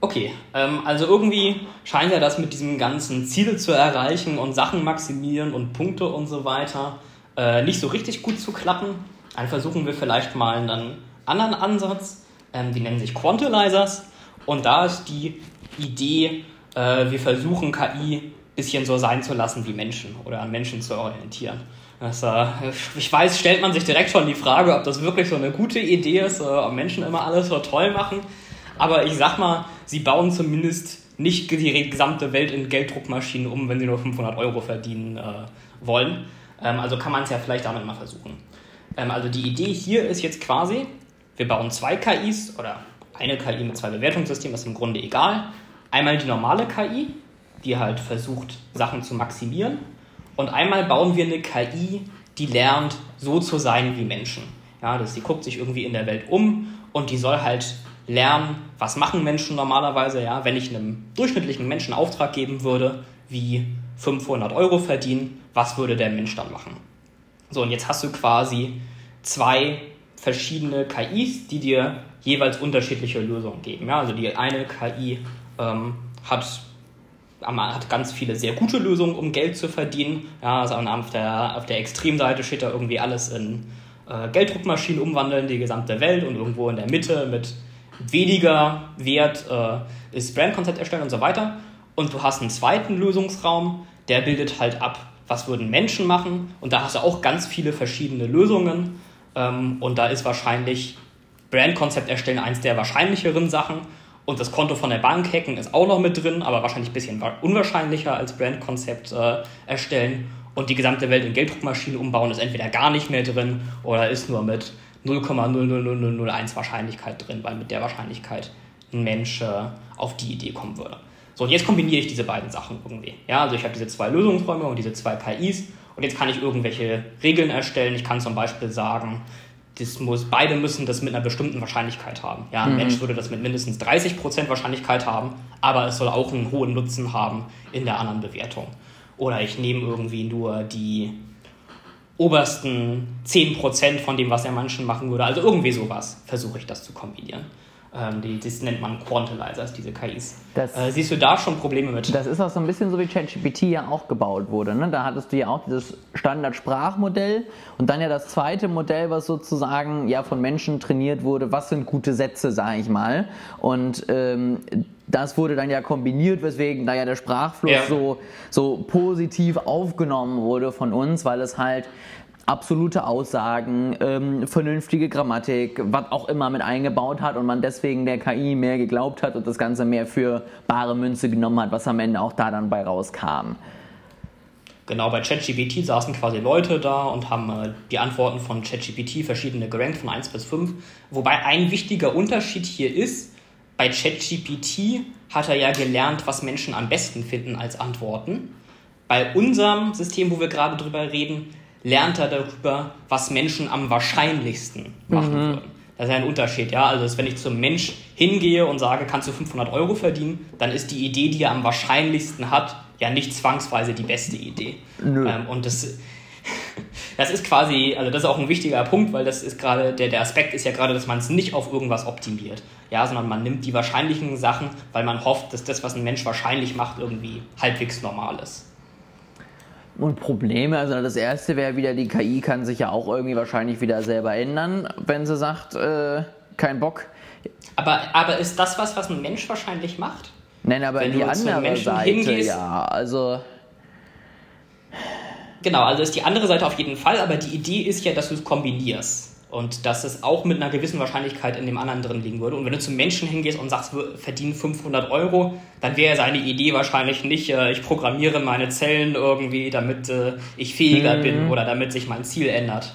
Speaker 3: Okay, ähm, also irgendwie scheint ja das mit diesem ganzen Ziel zu erreichen und Sachen maximieren und Punkte und so weiter äh, nicht so richtig gut zu klappen. Dann versuchen wir vielleicht mal einen anderen Ansatz ähm, die nennen sich Quantalizers. Und da ist die Idee, äh, wir versuchen KI ein bisschen so sein zu lassen wie Menschen oder an Menschen zu orientieren. Das, äh, ich weiß, stellt man sich direkt schon die Frage, ob das wirklich so eine gute Idee ist, äh, ob Menschen immer alles so toll machen. Aber ich sag mal, sie bauen zumindest nicht die gesamte Welt in Gelddruckmaschinen um, wenn sie nur 500 Euro verdienen äh, wollen. Ähm, also kann man es ja vielleicht damit mal versuchen. Ähm, also die Idee hier ist jetzt quasi, wir bauen zwei KIs oder eine KI mit zwei Bewertungssystemen, ist im Grunde egal. Einmal die normale KI, die halt versucht, Sachen zu maximieren. Und einmal bauen wir eine KI, die lernt, so zu sein wie Menschen. Ja, das, die guckt sich irgendwie in der Welt um und die soll halt lernen, was machen Menschen normalerweise. Ja, wenn ich einem durchschnittlichen Menschen Auftrag geben würde, wie 500 Euro verdienen, was würde der Mensch dann machen? So, und jetzt hast du quasi zwei verschiedene KIs, die dir jeweils unterschiedliche Lösungen geben. Ja, also die eine KI ähm, hat, hat ganz viele sehr gute Lösungen, um Geld zu verdienen. Ja, also auf der, auf der Extremseite steht da irgendwie alles in äh, Gelddruckmaschinen umwandeln, die gesamte Welt und irgendwo in der Mitte mit weniger Wert äh, ist Brandkonzept erstellen und so weiter. Und du hast einen zweiten Lösungsraum, der bildet halt ab, was würden Menschen machen. Und da hast du auch ganz viele verschiedene Lösungen. Ähm, und da ist wahrscheinlich Brandkonzept erstellen eins der wahrscheinlicheren Sachen. Und das Konto von der Bank hacken ist auch noch mit drin, aber wahrscheinlich ein bisschen unwahrscheinlicher als Brandkonzept äh, erstellen. Und die gesamte Welt in Gelddruckmaschinen umbauen ist entweder gar nicht mehr drin oder ist nur mit 0,00001 Wahrscheinlichkeit drin, weil mit der Wahrscheinlichkeit ein Mensch äh, auf die Idee kommen würde. So, und jetzt kombiniere ich diese beiden Sachen irgendwie. Ja, also ich habe diese zwei Lösungsräume und diese zwei KIs und jetzt kann ich irgendwelche Regeln erstellen. Ich kann zum Beispiel sagen, das muss, beide müssen das mit einer bestimmten Wahrscheinlichkeit haben. Ja, ein mhm. Mensch würde das mit mindestens 30% Wahrscheinlichkeit haben, aber es soll auch einen hohen Nutzen haben in der anderen Bewertung. Oder ich nehme irgendwie nur die obersten 10% von dem, was der Menschen machen würde. Also irgendwie sowas versuche ich das zu kombinieren. Ähm, die, das nennt man Quantalizers, diese KIs. Äh, siehst du da schon Probleme mit?
Speaker 2: Das ist auch so ein bisschen so, wie ChatGPT ja auch gebaut wurde. Ne? Da hattest du ja auch dieses Standard-Sprachmodell und dann ja das zweite Modell, was sozusagen ja von Menschen trainiert wurde. Was sind gute Sätze, sage ich mal. Und ähm, das wurde dann ja kombiniert, weswegen da ja der Sprachfluss ja. so, so positiv aufgenommen wurde von uns, weil es halt absolute Aussagen, ähm, vernünftige Grammatik, was auch immer mit eingebaut hat und man deswegen der KI mehr geglaubt hat und das Ganze mehr für bare Münze genommen hat, was am Ende auch da dann bei rauskam.
Speaker 3: Genau, bei ChatGPT saßen quasi Leute da und haben äh, die Antworten von ChatGPT verschiedene gerankt von 1 bis 5. Wobei ein wichtiger Unterschied hier ist, bei ChatGPT hat er ja gelernt, was Menschen am besten finden als Antworten. Bei unserem System, wo wir gerade drüber reden, lernt er darüber, was Menschen am wahrscheinlichsten machen mhm. würden. Das ist ja ein Unterschied, ja. Also, wenn ich zum Mensch hingehe und sage, kannst du 500 Euro verdienen, dann ist die Idee, die er am wahrscheinlichsten hat, ja nicht zwangsweise die beste Idee. Ähm, und das, das ist quasi, also das ist auch ein wichtiger Punkt, weil das ist gerade, der, der Aspekt ist ja gerade, dass man es nicht auf irgendwas optimiert, ja, sondern man nimmt die wahrscheinlichen Sachen, weil man hofft, dass das, was ein Mensch wahrscheinlich macht, irgendwie halbwegs normal ist.
Speaker 2: Und Probleme, also das erste wäre wieder, die KI kann sich ja auch irgendwie wahrscheinlich wieder selber ändern, wenn sie sagt, äh, kein Bock.
Speaker 3: Aber, aber ist das was, was ein Mensch wahrscheinlich macht?
Speaker 2: Nein, aber wenn die andere Seite, hingehst, ja, also...
Speaker 3: Genau, also ist die andere Seite auf jeden Fall, aber die Idee ist ja, dass du es kombinierst und dass es auch mit einer gewissen Wahrscheinlichkeit in dem anderen drin liegen würde. Und wenn du zum Menschen hingehst und sagst, wir verdienen 500 Euro, dann wäre seine Idee wahrscheinlich nicht, äh, ich programmiere meine Zellen irgendwie, damit äh, ich fähiger mhm. bin oder damit sich mein Ziel ändert.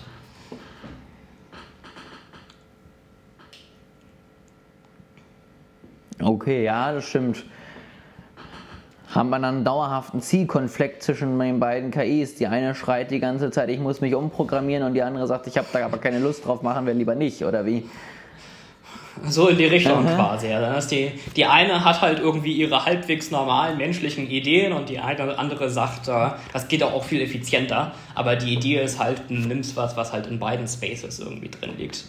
Speaker 2: Okay, ja, das stimmt haben wir dann einen dauerhaften Zielkonflikt zwischen den beiden KIs. Die eine schreit die ganze Zeit, ich muss mich umprogrammieren und die andere sagt, ich habe da aber keine Lust drauf, machen wir lieber nicht, oder wie?
Speaker 3: So in die Richtung Aha. quasi. Also die, die eine hat halt irgendwie ihre halbwegs normalen menschlichen Ideen und die eine andere sagt, äh, das geht auch viel effizienter. Aber die Idee ist halt, du nimmst was, was halt in beiden Spaces irgendwie drin liegt.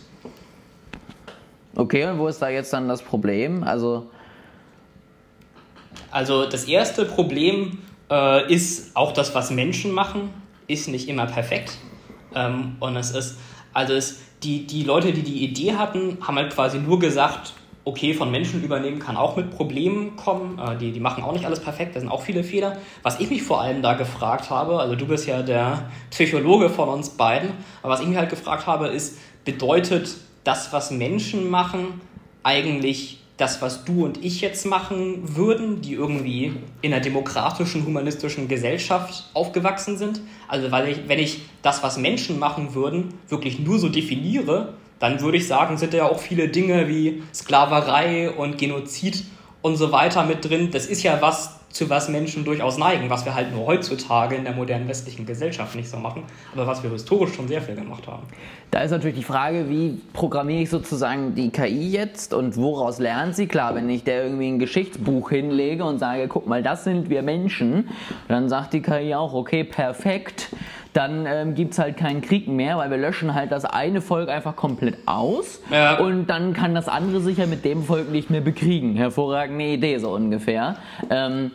Speaker 2: Okay, und wo ist da jetzt dann das Problem? Also
Speaker 3: also das erste Problem äh, ist auch das, was Menschen machen, ist nicht immer perfekt. Ähm, und es ist, also es, die, die Leute, die die Idee hatten, haben halt quasi nur gesagt, okay, von Menschen übernehmen kann auch mit Problemen kommen. Äh, die, die machen auch nicht alles perfekt, da sind auch viele Fehler. Was ich mich vor allem da gefragt habe, also du bist ja der Psychologe von uns beiden, aber was ich mich halt gefragt habe, ist, bedeutet das, was Menschen machen, eigentlich das, was du und ich jetzt machen würden, die irgendwie in einer demokratischen, humanistischen Gesellschaft aufgewachsen sind. Also weil ich, wenn ich das, was Menschen machen würden, wirklich nur so definiere, dann würde ich sagen, sind ja auch viele Dinge wie Sklaverei und Genozid und so weiter mit drin. Das ist ja was, zu was Menschen durchaus neigen, was wir halt nur heutzutage in der modernen westlichen Gesellschaft nicht so machen, aber was wir historisch schon sehr viel gemacht haben.
Speaker 2: Da ist natürlich die Frage, wie programmiere ich sozusagen die KI jetzt und woraus lernt sie? Klar, wenn ich der irgendwie ein Geschichtsbuch hinlege und sage, guck mal, das sind wir Menschen, dann sagt die KI auch, okay, perfekt dann ähm, gibt es halt keinen Krieg mehr, weil wir löschen halt das eine Volk einfach komplett aus ja. und dann kann das andere sich ja mit dem Volk nicht mehr bekriegen. Hervorragende Idee so ungefähr. Ähm,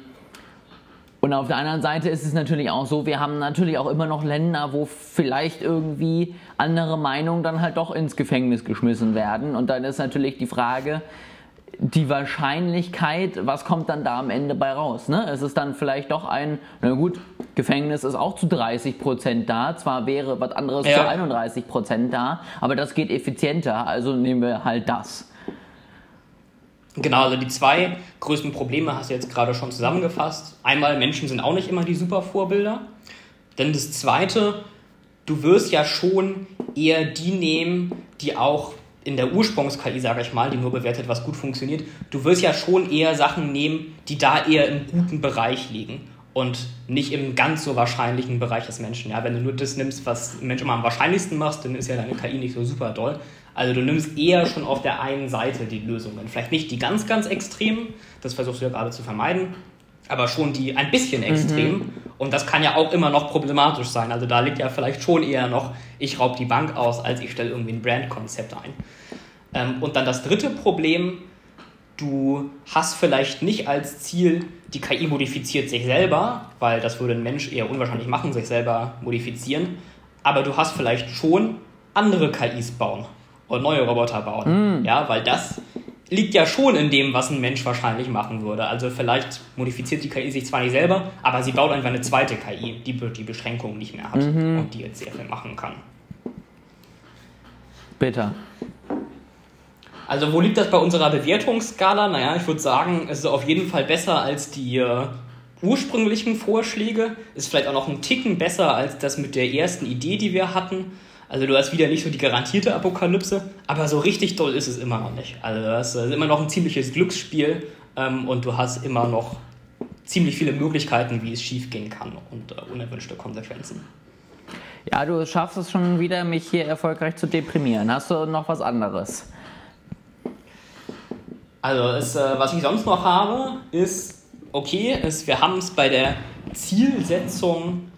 Speaker 2: und auf der anderen Seite ist es natürlich auch so, wir haben natürlich auch immer noch Länder, wo vielleicht irgendwie andere Meinungen dann halt doch ins Gefängnis geschmissen werden. Und dann ist natürlich die Frage, die Wahrscheinlichkeit, was kommt dann da am Ende bei raus? Ne? Es ist dann vielleicht doch ein, na gut, Gefängnis ist auch zu 30 Prozent da, zwar wäre was anderes ja. zu 31 Prozent da, aber das geht effizienter, also nehmen wir halt das.
Speaker 3: Genau, also die zwei größten Probleme hast du jetzt gerade schon zusammengefasst. Einmal, Menschen sind auch nicht immer die super Vorbilder. Denn das zweite, du wirst ja schon eher die nehmen, die auch in der Ursprungs-KI, sage ich mal, die nur bewertet, was gut funktioniert, du wirst ja schon eher Sachen nehmen, die da eher im guten Bereich liegen und nicht im ganz so wahrscheinlichen Bereich des Menschen. Ja, wenn du nur das nimmst, was ein Mensch immer am wahrscheinlichsten macht, dann ist ja deine KI nicht so super doll. Also du nimmst eher schon auf der einen Seite die Lösungen. Vielleicht nicht die ganz, ganz extremen, das versuchst du ja gerade zu vermeiden, aber schon die ein bisschen extrem. Mhm. Und das kann ja auch immer noch problematisch sein. Also da liegt ja vielleicht schon eher noch, ich raub die Bank aus, als ich stelle irgendwie ein Brandkonzept ein. Ähm, und dann das dritte Problem, du hast vielleicht nicht als Ziel, die KI modifiziert sich selber, weil das würde ein Mensch eher unwahrscheinlich machen, sich selber modifizieren. Aber du hast vielleicht schon andere KIs bauen und neue Roboter bauen. Mm. Ja, weil das liegt ja schon in dem, was ein Mensch wahrscheinlich machen würde. Also vielleicht modifiziert die KI sich zwar nicht selber, aber sie baut einfach eine zweite KI, die die Beschränkungen nicht mehr hat mhm. und die jetzt sehr viel machen kann.
Speaker 2: Bitte.
Speaker 3: Also wo liegt das bei unserer Bewertungsskala? Naja, ich würde sagen, es ist auf jeden Fall besser als die äh, ursprünglichen Vorschläge. Ist vielleicht auch noch ein Ticken besser als das mit der ersten Idee, die wir hatten. Also du hast wieder nicht so die garantierte Apokalypse, aber so richtig toll ist es immer noch nicht. Also das ist immer noch ein ziemliches Glücksspiel ähm, und du hast immer noch ziemlich viele Möglichkeiten, wie es schiefgehen kann und äh, unerwünschte Konsequenzen.
Speaker 2: Ja, du schaffst es schon wieder, mich hier erfolgreich zu deprimieren. Hast du noch was anderes?
Speaker 3: Also, es, äh, was ich sonst noch habe, ist, okay, ist, wir haben es bei der Zielsetzung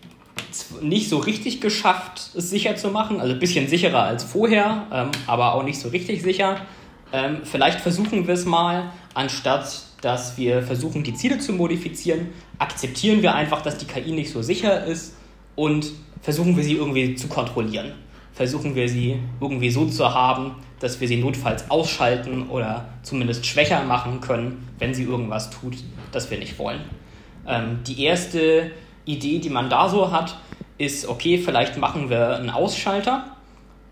Speaker 3: nicht so richtig geschafft, es sicher zu machen. Also ein bisschen sicherer als vorher, ähm, aber auch nicht so richtig sicher. Ähm, vielleicht versuchen wir es mal, anstatt dass wir versuchen, die Ziele zu modifizieren, akzeptieren wir einfach, dass die KI nicht so sicher ist und versuchen wir sie irgendwie zu kontrollieren. Versuchen wir sie irgendwie so zu haben, dass wir sie notfalls ausschalten oder zumindest schwächer machen können, wenn sie irgendwas tut, das wir nicht wollen. Ähm, die erste Idee, die man da so hat, ist, okay, vielleicht machen wir einen Ausschalter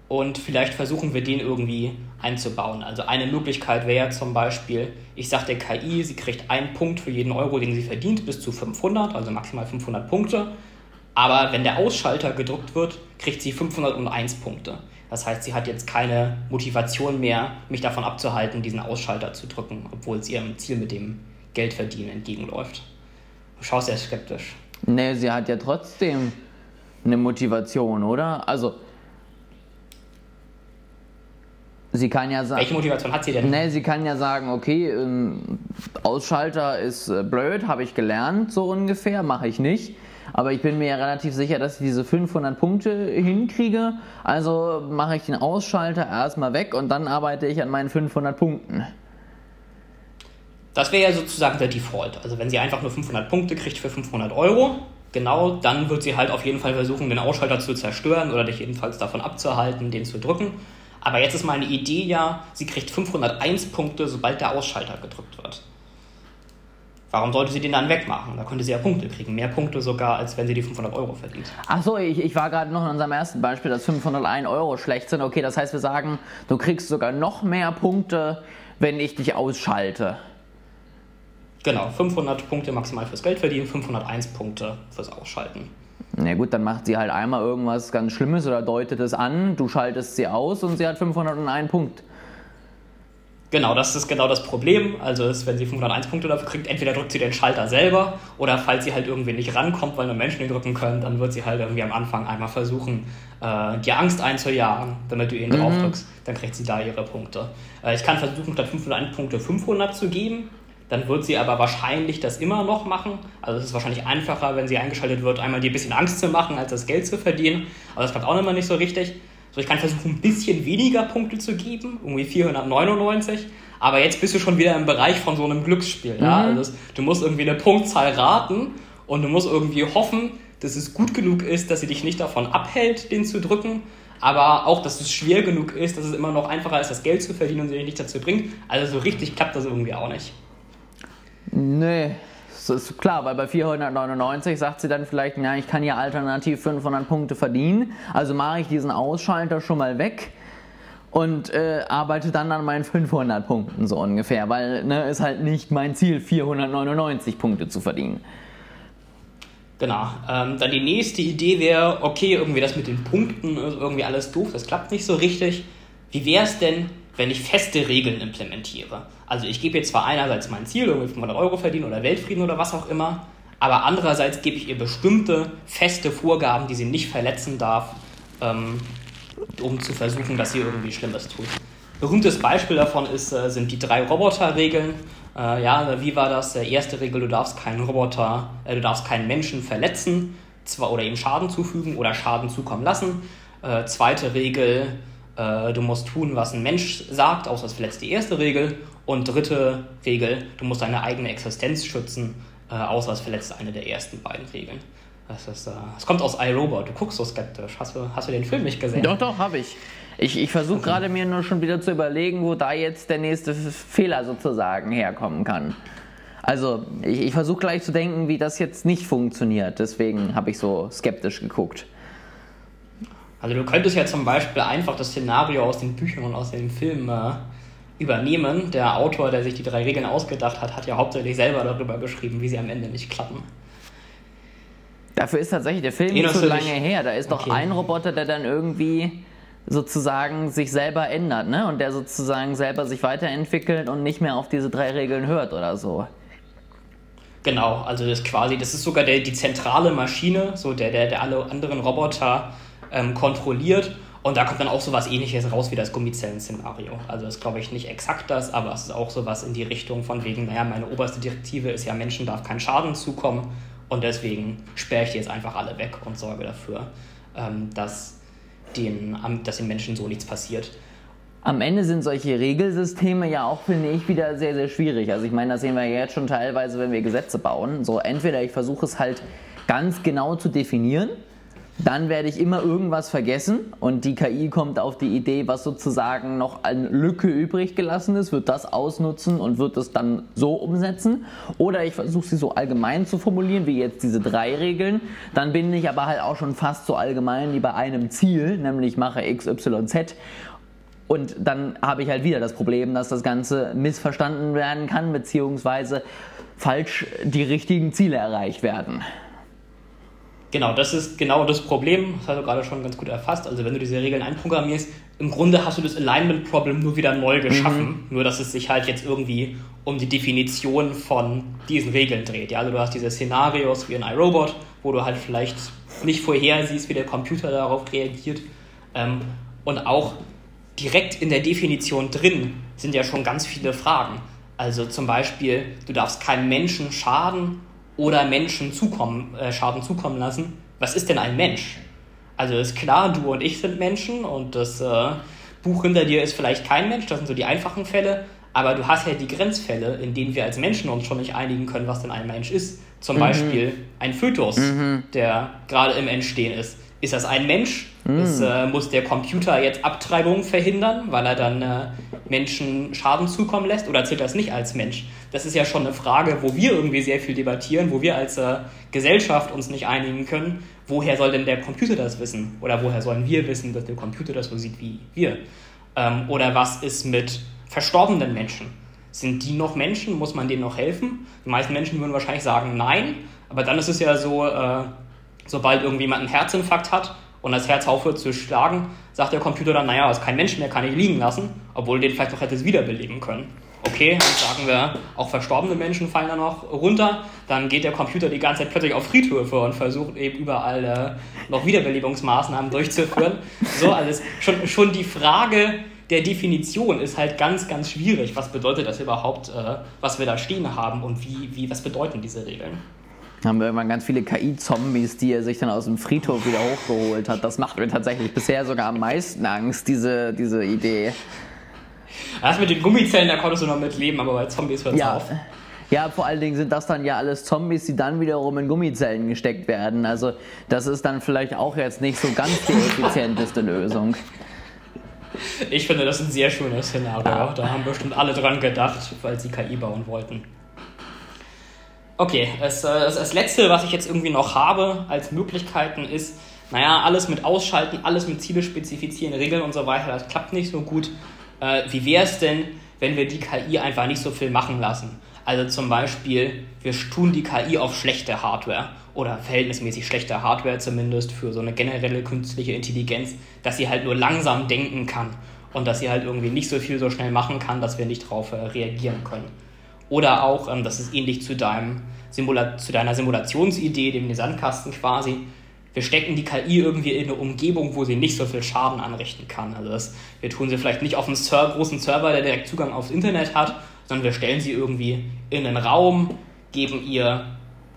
Speaker 3: und vielleicht versuchen wir den irgendwie einzubauen. Also eine Möglichkeit wäre zum Beispiel, ich sage der KI, sie kriegt einen Punkt für jeden Euro, den sie verdient, bis zu 500, also maximal 500 Punkte. Aber wenn der Ausschalter gedrückt wird, kriegt sie 501 Punkte. Das heißt, sie hat jetzt keine Motivation mehr, mich davon abzuhalten, diesen Ausschalter zu drücken, obwohl es ihrem Ziel mit dem Geldverdienen entgegenläuft. Du schaust sehr skeptisch.
Speaker 2: Nee, sie hat ja trotzdem eine Motivation, oder? Also. Sie kann ja sagen.
Speaker 3: Welche Motivation hat sie denn?
Speaker 2: Nee, sie kann ja sagen, okay, ähm, Ausschalter ist äh, blöd, habe ich gelernt, so ungefähr, mache ich nicht. Aber ich bin mir ja relativ sicher, dass ich diese 500 Punkte hinkriege. Also mache ich den Ausschalter erstmal weg und dann arbeite ich an meinen 500 Punkten.
Speaker 3: Das wäre ja sozusagen der Default. Also wenn sie einfach nur 500 Punkte kriegt für 500 Euro, genau, dann wird sie halt auf jeden Fall versuchen, den Ausschalter zu zerstören oder dich jedenfalls davon abzuhalten, den zu drücken. Aber jetzt ist meine Idee ja, sie kriegt 501 Punkte, sobald der Ausschalter gedrückt wird. Warum sollte sie den dann wegmachen? Da könnte sie ja Punkte kriegen. Mehr Punkte sogar, als wenn sie die 500 Euro verdient.
Speaker 2: Achso, ich, ich war gerade noch in unserem ersten Beispiel, dass 501 Euro schlecht sind. Okay, das heißt, wir sagen, du kriegst sogar noch mehr Punkte, wenn ich dich ausschalte.
Speaker 3: Genau, 500 Punkte maximal fürs Geld verdienen, 501 Punkte fürs Ausschalten.
Speaker 2: Na gut, dann macht sie halt einmal irgendwas ganz Schlimmes oder deutet es an, du schaltest sie aus und sie hat 501 Punkt.
Speaker 3: Genau, das ist genau das Problem. Also ist, wenn sie 501 Punkte dafür kriegt, entweder drückt sie den Schalter selber oder falls sie halt irgendwie nicht rankommt, weil nur Menschen ihn drücken können, dann wird sie halt irgendwie am Anfang einmal versuchen, äh, dir Angst einzujagen, damit du ihn mhm. draufdrückst. Dann kriegt sie da ihre Punkte. Äh, ich kann versuchen, statt 501 Punkte 500 zu geben. Dann wird sie aber wahrscheinlich das immer noch machen. Also es ist wahrscheinlich einfacher, wenn sie eingeschaltet wird, einmal dir ein bisschen Angst zu machen, als das Geld zu verdienen. Aber das klappt auch immer nicht so richtig. So, ich kann versuchen, ein bisschen weniger Punkte zu geben, irgendwie 499. Aber jetzt bist du schon wieder im Bereich von so einem Glücksspiel. Mhm. Ja? Also, du musst irgendwie eine Punktzahl raten und du musst irgendwie hoffen, dass es gut genug ist, dass sie dich nicht davon abhält, den zu drücken. Aber auch, dass es schwer genug ist, dass es immer noch einfacher ist, das Geld zu verdienen und sie dich nicht dazu bringt. Also so richtig klappt das irgendwie auch nicht.
Speaker 2: Nee, das ist klar, weil bei 499 sagt sie dann vielleicht, na, ich kann ja alternativ 500 Punkte verdienen, also mache ich diesen Ausschalter schon mal weg und äh, arbeite dann an meinen 500 Punkten so ungefähr, weil ne, ist halt nicht mein Ziel, 499 Punkte zu verdienen.
Speaker 3: Genau. Ähm, dann die nächste Idee wäre, okay, irgendwie das mit den Punkten ist irgendwie alles doof, das klappt nicht so richtig. Wie wäre es denn, wenn ich feste Regeln implementiere? Also ich gebe jetzt zwar einerseits mein Ziel, irgendwie 500 Euro verdienen oder Weltfrieden oder was auch immer, aber andererseits gebe ich ihr bestimmte feste Vorgaben, die sie nicht verletzen darf, ähm, um zu versuchen, dass sie irgendwie Schlimmes tut. Berühmtes Beispiel davon ist, äh, sind die drei Roboterregeln. Äh, ja, wie war das? Äh, erste Regel, du darfst keinen Roboter, äh, du darfst keinen Menschen verletzen zwar, oder ihm Schaden zufügen oder Schaden zukommen lassen. Äh, zweite Regel, äh, du musst tun, was ein Mensch sagt, außer es verletzt die erste Regel. Und dritte Regel, du musst deine eigene Existenz schützen, äh, außer es verletzt eine der ersten beiden Regeln. Das, ist, äh, das kommt aus iRobot. Du guckst so skeptisch. Hast du, hast du den Film nicht gesehen?
Speaker 2: Doch, doch, habe ich. Ich, ich versuche okay. gerade mir nur schon wieder zu überlegen, wo da jetzt der nächste Fehler sozusagen herkommen kann. Also, ich, ich versuche gleich zu denken, wie das jetzt nicht funktioniert. Deswegen habe ich so skeptisch geguckt.
Speaker 3: Also, du könntest ja zum Beispiel einfach das Szenario aus den Büchern und aus den Filmen äh, übernehmen. Der Autor, der sich die drei Regeln ausgedacht hat, hat ja hauptsächlich selber darüber geschrieben, wie sie am Ende nicht klappen.
Speaker 2: Dafür ist tatsächlich der Film nicht so lange her. Da ist doch okay. ein Roboter, der dann irgendwie sozusagen sich selber ändert, ne? Und der sozusagen selber sich weiterentwickelt und nicht mehr auf diese drei Regeln hört oder so.
Speaker 3: Genau, also das ist quasi, das ist sogar der, die zentrale Maschine, so der, der, der alle anderen Roboter ähm, kontrolliert und da kommt dann auch so was ähnliches raus wie das Gummizellen-Szenario. Also das ist, glaube ich, nicht exakt das, aber es ist auch so was in die Richtung von wegen, naja, meine oberste Direktive ist ja, Menschen darf kein Schaden zukommen und deswegen sperre ich die jetzt einfach alle weg und sorge dafür, ähm, dass, den, dass den Menschen so nichts passiert.
Speaker 2: Am Ende sind solche Regelsysteme ja auch, finde ich, wieder sehr, sehr schwierig. Also ich meine, das sehen wir jetzt schon teilweise, wenn wir Gesetze bauen. So entweder ich versuche es halt ganz genau zu definieren dann werde ich immer irgendwas vergessen und die KI kommt auf die Idee, was sozusagen noch eine Lücke übrig gelassen ist, wird das ausnutzen und wird es dann so umsetzen. Oder ich versuche sie so allgemein zu formulieren, wie jetzt diese drei Regeln. Dann bin ich aber halt auch schon fast so allgemein wie bei einem Ziel, nämlich mache X, Y, Z. Und dann habe ich halt wieder das Problem, dass das Ganze missverstanden werden kann, beziehungsweise falsch die richtigen Ziele erreicht werden.
Speaker 3: Genau, das ist genau das Problem. Das hast du gerade schon ganz gut erfasst. Also wenn du diese Regeln einprogrammierst, im Grunde hast du das Alignment-Problem nur wieder neu geschaffen. Mhm. Nur dass es sich halt jetzt irgendwie um die Definition von diesen Regeln dreht. Ja, also du hast diese Szenarios wie in iRobot, wo du halt vielleicht nicht vorhersiehst, wie der Computer darauf reagiert. Ähm, und auch direkt in der Definition drin sind ja schon ganz viele Fragen. Also zum Beispiel, du darfst keinem Menschen schaden oder Menschen zukommen, äh, Schaden zukommen lassen. Was ist denn ein Mensch? Also ist klar, du und ich sind Menschen und das äh, Buch hinter dir ist vielleicht kein Mensch, das sind so die einfachen Fälle, aber du hast ja die Grenzfälle, in denen wir als Menschen uns schon nicht einigen können, was denn ein Mensch ist. Zum mhm. Beispiel ein Fötus, mhm. der gerade im Entstehen ist. Ist das ein Mensch? Mm. Ist, äh, muss der Computer jetzt Abtreibung verhindern, weil er dann äh, Menschen Schaden zukommen lässt? Oder zählt das nicht als Mensch? Das ist ja schon eine Frage, wo wir irgendwie sehr viel debattieren, wo wir als äh, Gesellschaft uns nicht einigen können. Woher soll denn der Computer das wissen? Oder woher sollen wir wissen, dass der Computer das so sieht wie wir? Ähm, oder was ist mit verstorbenen Menschen? Sind die noch Menschen? Muss man denen noch helfen? Die meisten Menschen würden wahrscheinlich sagen, nein. Aber dann ist es ja so, äh, sobald irgendjemand einen Herzinfarkt hat und das Herz aufhört zu schlagen, sagt der Computer dann, naja, ist kein Mensch mehr, kann ich liegen lassen, obwohl den vielleicht noch hätte es wiederbeleben können. Okay, dann sagen wir, auch verstorbene Menschen fallen dann noch runter. Dann geht der Computer die ganze Zeit plötzlich auf Friedhöfe und versucht eben überall äh, noch Wiederbelebungsmaßnahmen durchzuführen. So, also schon, schon die Frage der Definition ist halt ganz, ganz schwierig. Was bedeutet das überhaupt, äh, was wir da stehen haben und wie, wie, was bedeuten diese Regeln?
Speaker 2: Haben wir irgendwann ganz viele KI-Zombies, die er sich dann aus dem Friedhof wieder hochgeholt hat. Das macht mir tatsächlich bisher sogar am meisten Angst, diese, diese Idee.
Speaker 3: Das mit den Gummizellen, da konntest du noch mitleben, aber bei Zombies hört es
Speaker 2: ja.
Speaker 3: auf.
Speaker 2: Ja, vor allen Dingen sind das dann ja alles Zombies, die dann wiederum in Gummizellen gesteckt werden. Also das ist dann vielleicht auch jetzt nicht so ganz die effizienteste Lösung.
Speaker 3: Ich finde das ein sehr schönes Szenario. Ja. Da haben bestimmt alle dran gedacht, weil sie KI bauen wollten. Okay, das, äh, das, das letzte, was ich jetzt irgendwie noch habe als Möglichkeiten ist, naja, alles mit Ausschalten, alles mit Ziele spezifizieren, Regeln und so weiter, das klappt nicht so gut. Äh, wie wäre es denn, wenn wir die KI einfach nicht so viel machen lassen? Also zum Beispiel, wir tun die KI auf schlechte Hardware oder verhältnismäßig schlechte Hardware zumindest für so eine generelle künstliche Intelligenz, dass sie halt nur langsam denken kann und dass sie halt irgendwie nicht so viel so schnell machen kann, dass wir nicht darauf äh, reagieren können. Oder auch, ähm, das ist ähnlich zu, deinem Simula zu deiner Simulationsidee, dem Sandkasten quasi. Wir stecken die KI irgendwie in eine Umgebung, wo sie nicht so viel Schaden anrichten kann. Also das, wir tun sie vielleicht nicht auf einen Ser großen Server, der direkt Zugang aufs Internet hat, sondern wir stellen sie irgendwie in einen Raum, geben ihr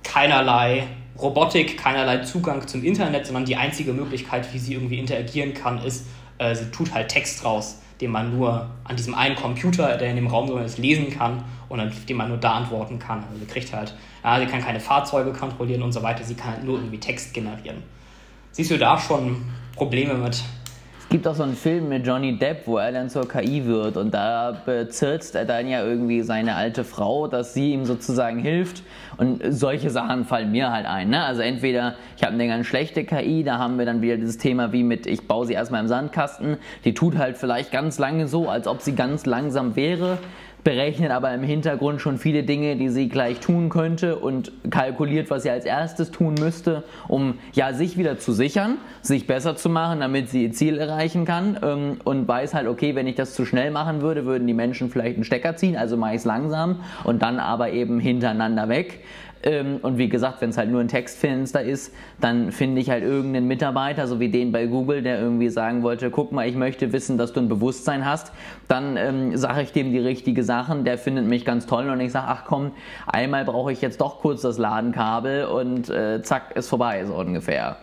Speaker 3: keinerlei Robotik, keinerlei Zugang zum Internet, sondern die einzige Möglichkeit, wie sie irgendwie interagieren kann, ist, äh, sie tut halt Text raus, den man nur an diesem einen Computer, der in dem Raum ist, lesen kann und an dem man nur da antworten kann. Also sie kriegt halt, ja, sie kann keine Fahrzeuge kontrollieren und so weiter, sie kann halt nur irgendwie Text generieren. Siehst du da schon Probleme mit
Speaker 2: gibt auch so einen Film mit Johnny Depp, wo er dann zur KI wird und da bezirzt er dann ja irgendwie seine alte Frau, dass sie ihm sozusagen hilft und solche Sachen fallen mir halt ein. Ne? Also entweder ich habe eine ganz schlechte KI, da haben wir dann wieder dieses Thema wie mit ich baue sie erstmal im Sandkasten, die tut halt vielleicht ganz lange so, als ob sie ganz langsam wäre berechnet aber im Hintergrund schon viele Dinge, die sie gleich tun könnte und kalkuliert, was sie als erstes tun müsste, um ja sich wieder zu sichern, sich besser zu machen, damit sie ihr Ziel erreichen kann ähm, und weiß halt, okay, wenn ich das zu schnell machen würde, würden die Menschen vielleicht einen Stecker ziehen, also mache ich es langsam und dann aber eben hintereinander weg. Ähm, und wie gesagt, wenn es halt nur ein Textfenster ist, dann finde ich halt irgendeinen Mitarbeiter, so wie den bei Google, der irgendwie sagen wollte, guck mal, ich möchte wissen, dass du ein Bewusstsein hast. Dann ähm, sage ich dem die richtige Sachen, der findet mich ganz toll und ich sage, ach komm, einmal brauche ich jetzt doch kurz das Ladenkabel und äh, zack, ist vorbei, so ungefähr.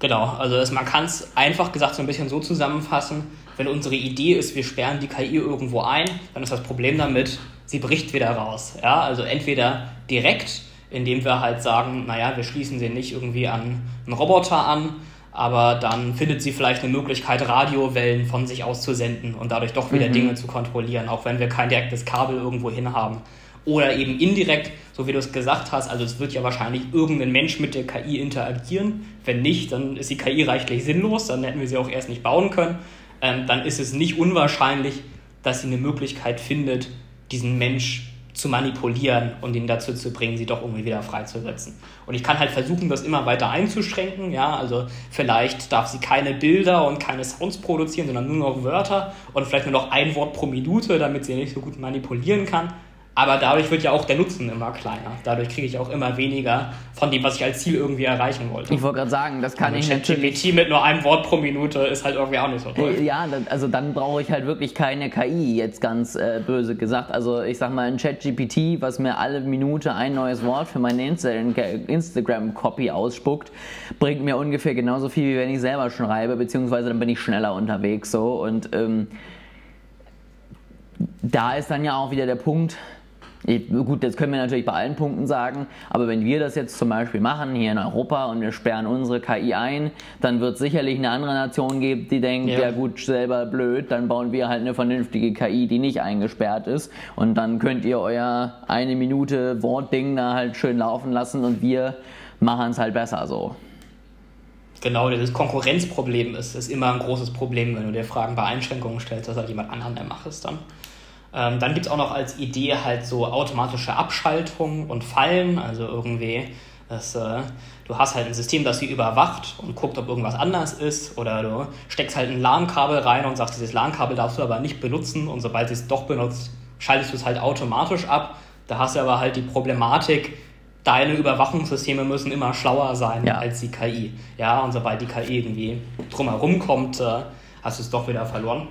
Speaker 3: Genau, also das, man kann es einfach gesagt so ein bisschen so zusammenfassen, wenn unsere Idee ist, wir sperren die KI irgendwo ein, dann ist das Problem damit, sie bricht wieder raus. Ja? Also entweder direkt, indem wir halt sagen, naja, wir schließen sie nicht irgendwie an einen Roboter an, aber dann findet sie vielleicht eine Möglichkeit, Radiowellen von sich aus zu senden und dadurch doch wieder mhm. Dinge zu kontrollieren, auch wenn wir kein direktes Kabel irgendwo hin haben. Oder eben indirekt, so wie du es gesagt hast, also es wird ja wahrscheinlich irgendein Mensch mit der KI interagieren. Wenn nicht, dann ist die KI reichlich sinnlos, dann hätten wir sie auch erst nicht bauen können. Ähm, dann ist es nicht unwahrscheinlich, dass sie eine Möglichkeit findet, diesen Mensch zu manipulieren und ihn dazu zu bringen, sie doch irgendwie wieder freizusetzen. Und ich kann halt versuchen, das immer weiter einzuschränken. Ja, also vielleicht darf sie keine Bilder und keine Sounds produzieren, sondern nur noch Wörter und vielleicht nur noch ein Wort pro Minute, damit sie nicht so gut manipulieren kann. Aber dadurch wird ja auch der Nutzen immer kleiner. Dadurch kriege ich auch immer weniger von dem, was ich als Ziel irgendwie erreichen wollte.
Speaker 2: Ich wollte gerade sagen, das kann ich
Speaker 3: natürlich. GPT mit nur einem Wort pro Minute ist halt irgendwie auch nicht so toll.
Speaker 2: Ja, also dann brauche ich halt wirklich keine KI, jetzt ganz äh, böse gesagt. Also ich sag mal, ein ChatGPT, was mir alle Minute ein neues Wort für meine Instagram-Copy ausspuckt, bringt mir ungefähr genauso viel, wie wenn ich selber schreibe, beziehungsweise dann bin ich schneller unterwegs so. Und ähm, da ist dann ja auch wieder der Punkt, Gut, das können wir natürlich bei allen Punkten sagen, aber wenn wir das jetzt zum Beispiel machen hier in Europa und wir sperren unsere KI ein, dann wird es sicherlich eine andere Nation geben, die denkt, ja. ja. gut, selber blöd, dann bauen wir halt eine vernünftige KI, die nicht eingesperrt ist und dann könnt ihr euer eine Minute Wortding da halt schön laufen lassen und wir machen es halt besser so.
Speaker 3: Genau, dieses Konkurrenzproblem ist, ist immer ein großes Problem, wenn du dir Fragen bei Einschränkungen stellst, dass halt jemand anderen der macht es dann. Ähm, dann gibt es auch noch als Idee halt so automatische Abschaltung und Fallen, also irgendwie, dass äh, du hast halt ein System, das sie überwacht und guckt, ob irgendwas anders ist oder du steckst halt ein LAN-Kabel rein und sagst, dieses LAN-Kabel darfst du aber nicht benutzen und sobald sie es doch benutzt, schaltest du es halt automatisch ab. Da hast du aber halt die Problematik, deine Überwachungssysteme müssen immer schlauer sein ja. als die KI. Ja, und sobald die KI irgendwie drumherum kommt, äh, hast du es doch wieder verloren.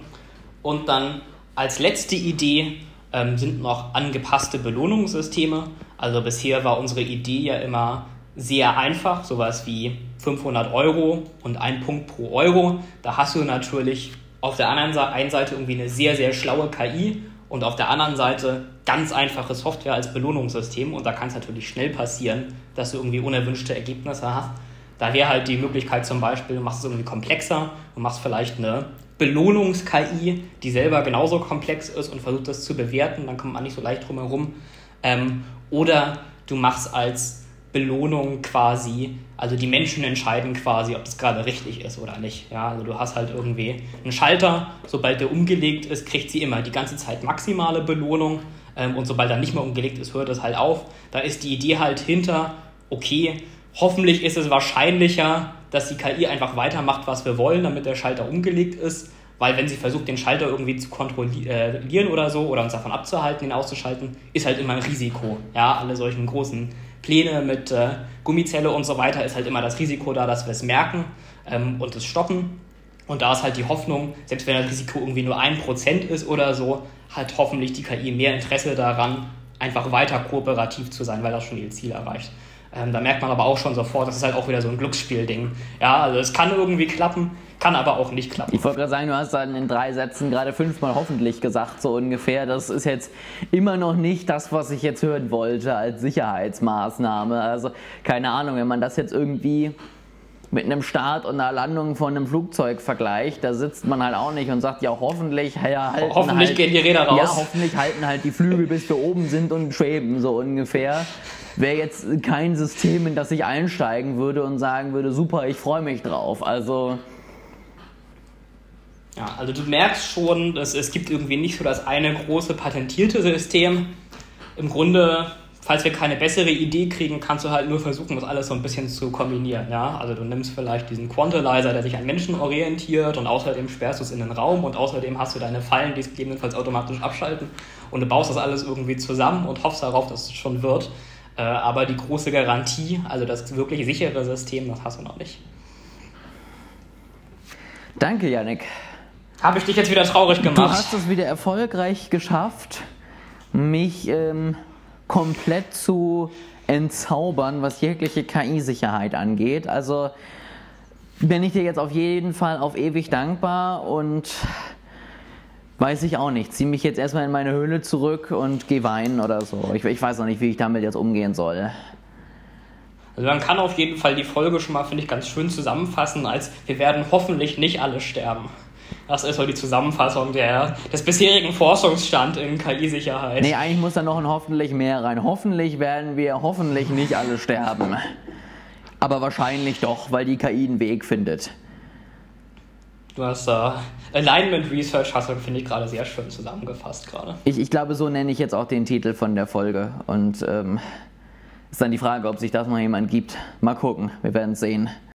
Speaker 3: Und dann als letzte Idee ähm, sind noch angepasste Belohnungssysteme. Also bisher war unsere Idee ja immer sehr einfach, sowas wie 500 Euro und ein Punkt pro Euro. Da hast du natürlich auf der anderen Seite irgendwie eine sehr, sehr schlaue KI und auf der anderen Seite ganz einfache Software als Belohnungssystem. Und da kann es natürlich schnell passieren, dass du irgendwie unerwünschte Ergebnisse hast. Da wäre halt die Möglichkeit zum Beispiel, du machst es irgendwie komplexer und machst vielleicht eine Belohnungs-KI, die selber genauso komplex ist und versucht das zu bewerten, dann kommt man nicht so leicht drum herum. Ähm, oder du machst als Belohnung quasi, also die Menschen entscheiden quasi, ob das gerade richtig ist oder nicht. Ja, also du hast halt irgendwie einen Schalter, sobald der umgelegt ist, kriegt sie immer die ganze Zeit maximale Belohnung ähm, und sobald er nicht mehr umgelegt ist, hört es halt auf. Da ist die Idee halt hinter, okay, hoffentlich ist es wahrscheinlicher, dass die KI einfach weitermacht, was wir wollen, damit der Schalter umgelegt ist. Weil wenn sie versucht, den Schalter irgendwie zu kontrollieren oder so oder uns davon abzuhalten, ihn auszuschalten, ist halt immer ein Risiko. Ja, alle solchen großen Pläne mit äh, Gummizelle und so weiter ist halt immer das Risiko da, dass wir es merken ähm, und es stoppen. Und da ist halt die Hoffnung, selbst wenn das Risiko irgendwie nur ein Prozent ist oder so, hat hoffentlich die KI mehr Interesse daran, einfach weiter kooperativ zu sein, weil das schon ihr Ziel erreicht. Ähm, da merkt man aber auch schon sofort, das ist halt auch wieder so ein Glücksspielding. Ja, also es kann irgendwie klappen, kann aber auch nicht klappen.
Speaker 2: Ich wollte gerade sagen, du hast dann in drei Sätzen gerade fünfmal hoffentlich gesagt, so ungefähr. Das ist jetzt immer noch nicht das, was ich jetzt hören wollte als Sicherheitsmaßnahme. Also keine Ahnung, wenn man das jetzt irgendwie mit einem Start und einer Landung von einem Flugzeug vergleicht, da sitzt man halt auch nicht und sagt, ja, hoffentlich, ja, halten
Speaker 3: hoffentlich
Speaker 2: halt,
Speaker 3: gehen die Räder raus.
Speaker 2: Ja, hoffentlich halten halt die Flügel bis wir oben sind und schweben, so ungefähr wäre jetzt kein System, in das ich einsteigen würde und sagen würde, super, ich freue mich drauf. Also.
Speaker 3: Ja, also du merkst schon, dass es gibt irgendwie nicht so das eine große patentierte System. Im Grunde, falls wir keine bessere Idee kriegen, kannst du halt nur versuchen, das alles so ein bisschen zu kombinieren. Ja? Also du nimmst vielleicht diesen Quantalizer, der sich an Menschen orientiert und außerdem sperrst du es in den Raum und außerdem hast du deine Fallen, die es gegebenenfalls automatisch abschalten und du baust das alles irgendwie zusammen und hoffst darauf, dass es schon wird. Äh, aber die große Garantie, also das wirklich sichere System, das hast du noch nicht.
Speaker 2: Danke, Yannick.
Speaker 3: Habe ich dich jetzt wieder traurig gemacht?
Speaker 2: Du hast es wieder erfolgreich geschafft, mich ähm, komplett zu entzaubern, was jegliche KI-Sicherheit angeht. Also bin ich dir jetzt auf jeden Fall auf ewig dankbar und Weiß ich auch nicht. Zieh mich jetzt erstmal in meine Höhle zurück und geh weinen oder so. Ich, ich weiß noch nicht, wie ich damit jetzt umgehen soll.
Speaker 3: Also man kann auf jeden Fall die Folge schon mal, finde ich, ganz schön zusammenfassen, als wir werden hoffentlich nicht alle sterben. Das ist so die Zusammenfassung der, des bisherigen Forschungsstand in KI-Sicherheit.
Speaker 2: Nee, eigentlich muss da noch ein hoffentlich mehr rein. Hoffentlich werden wir hoffentlich nicht alle sterben. Aber wahrscheinlich doch, weil die KI einen Weg findet.
Speaker 3: Du hast da uh, Alignment Research, hast du, finde ich, gerade sehr schön zusammengefasst gerade.
Speaker 2: Ich, ich glaube, so nenne ich jetzt auch den Titel von der Folge. Und ähm, ist dann die Frage, ob sich das mal jemand gibt. Mal gucken, wir werden es sehen.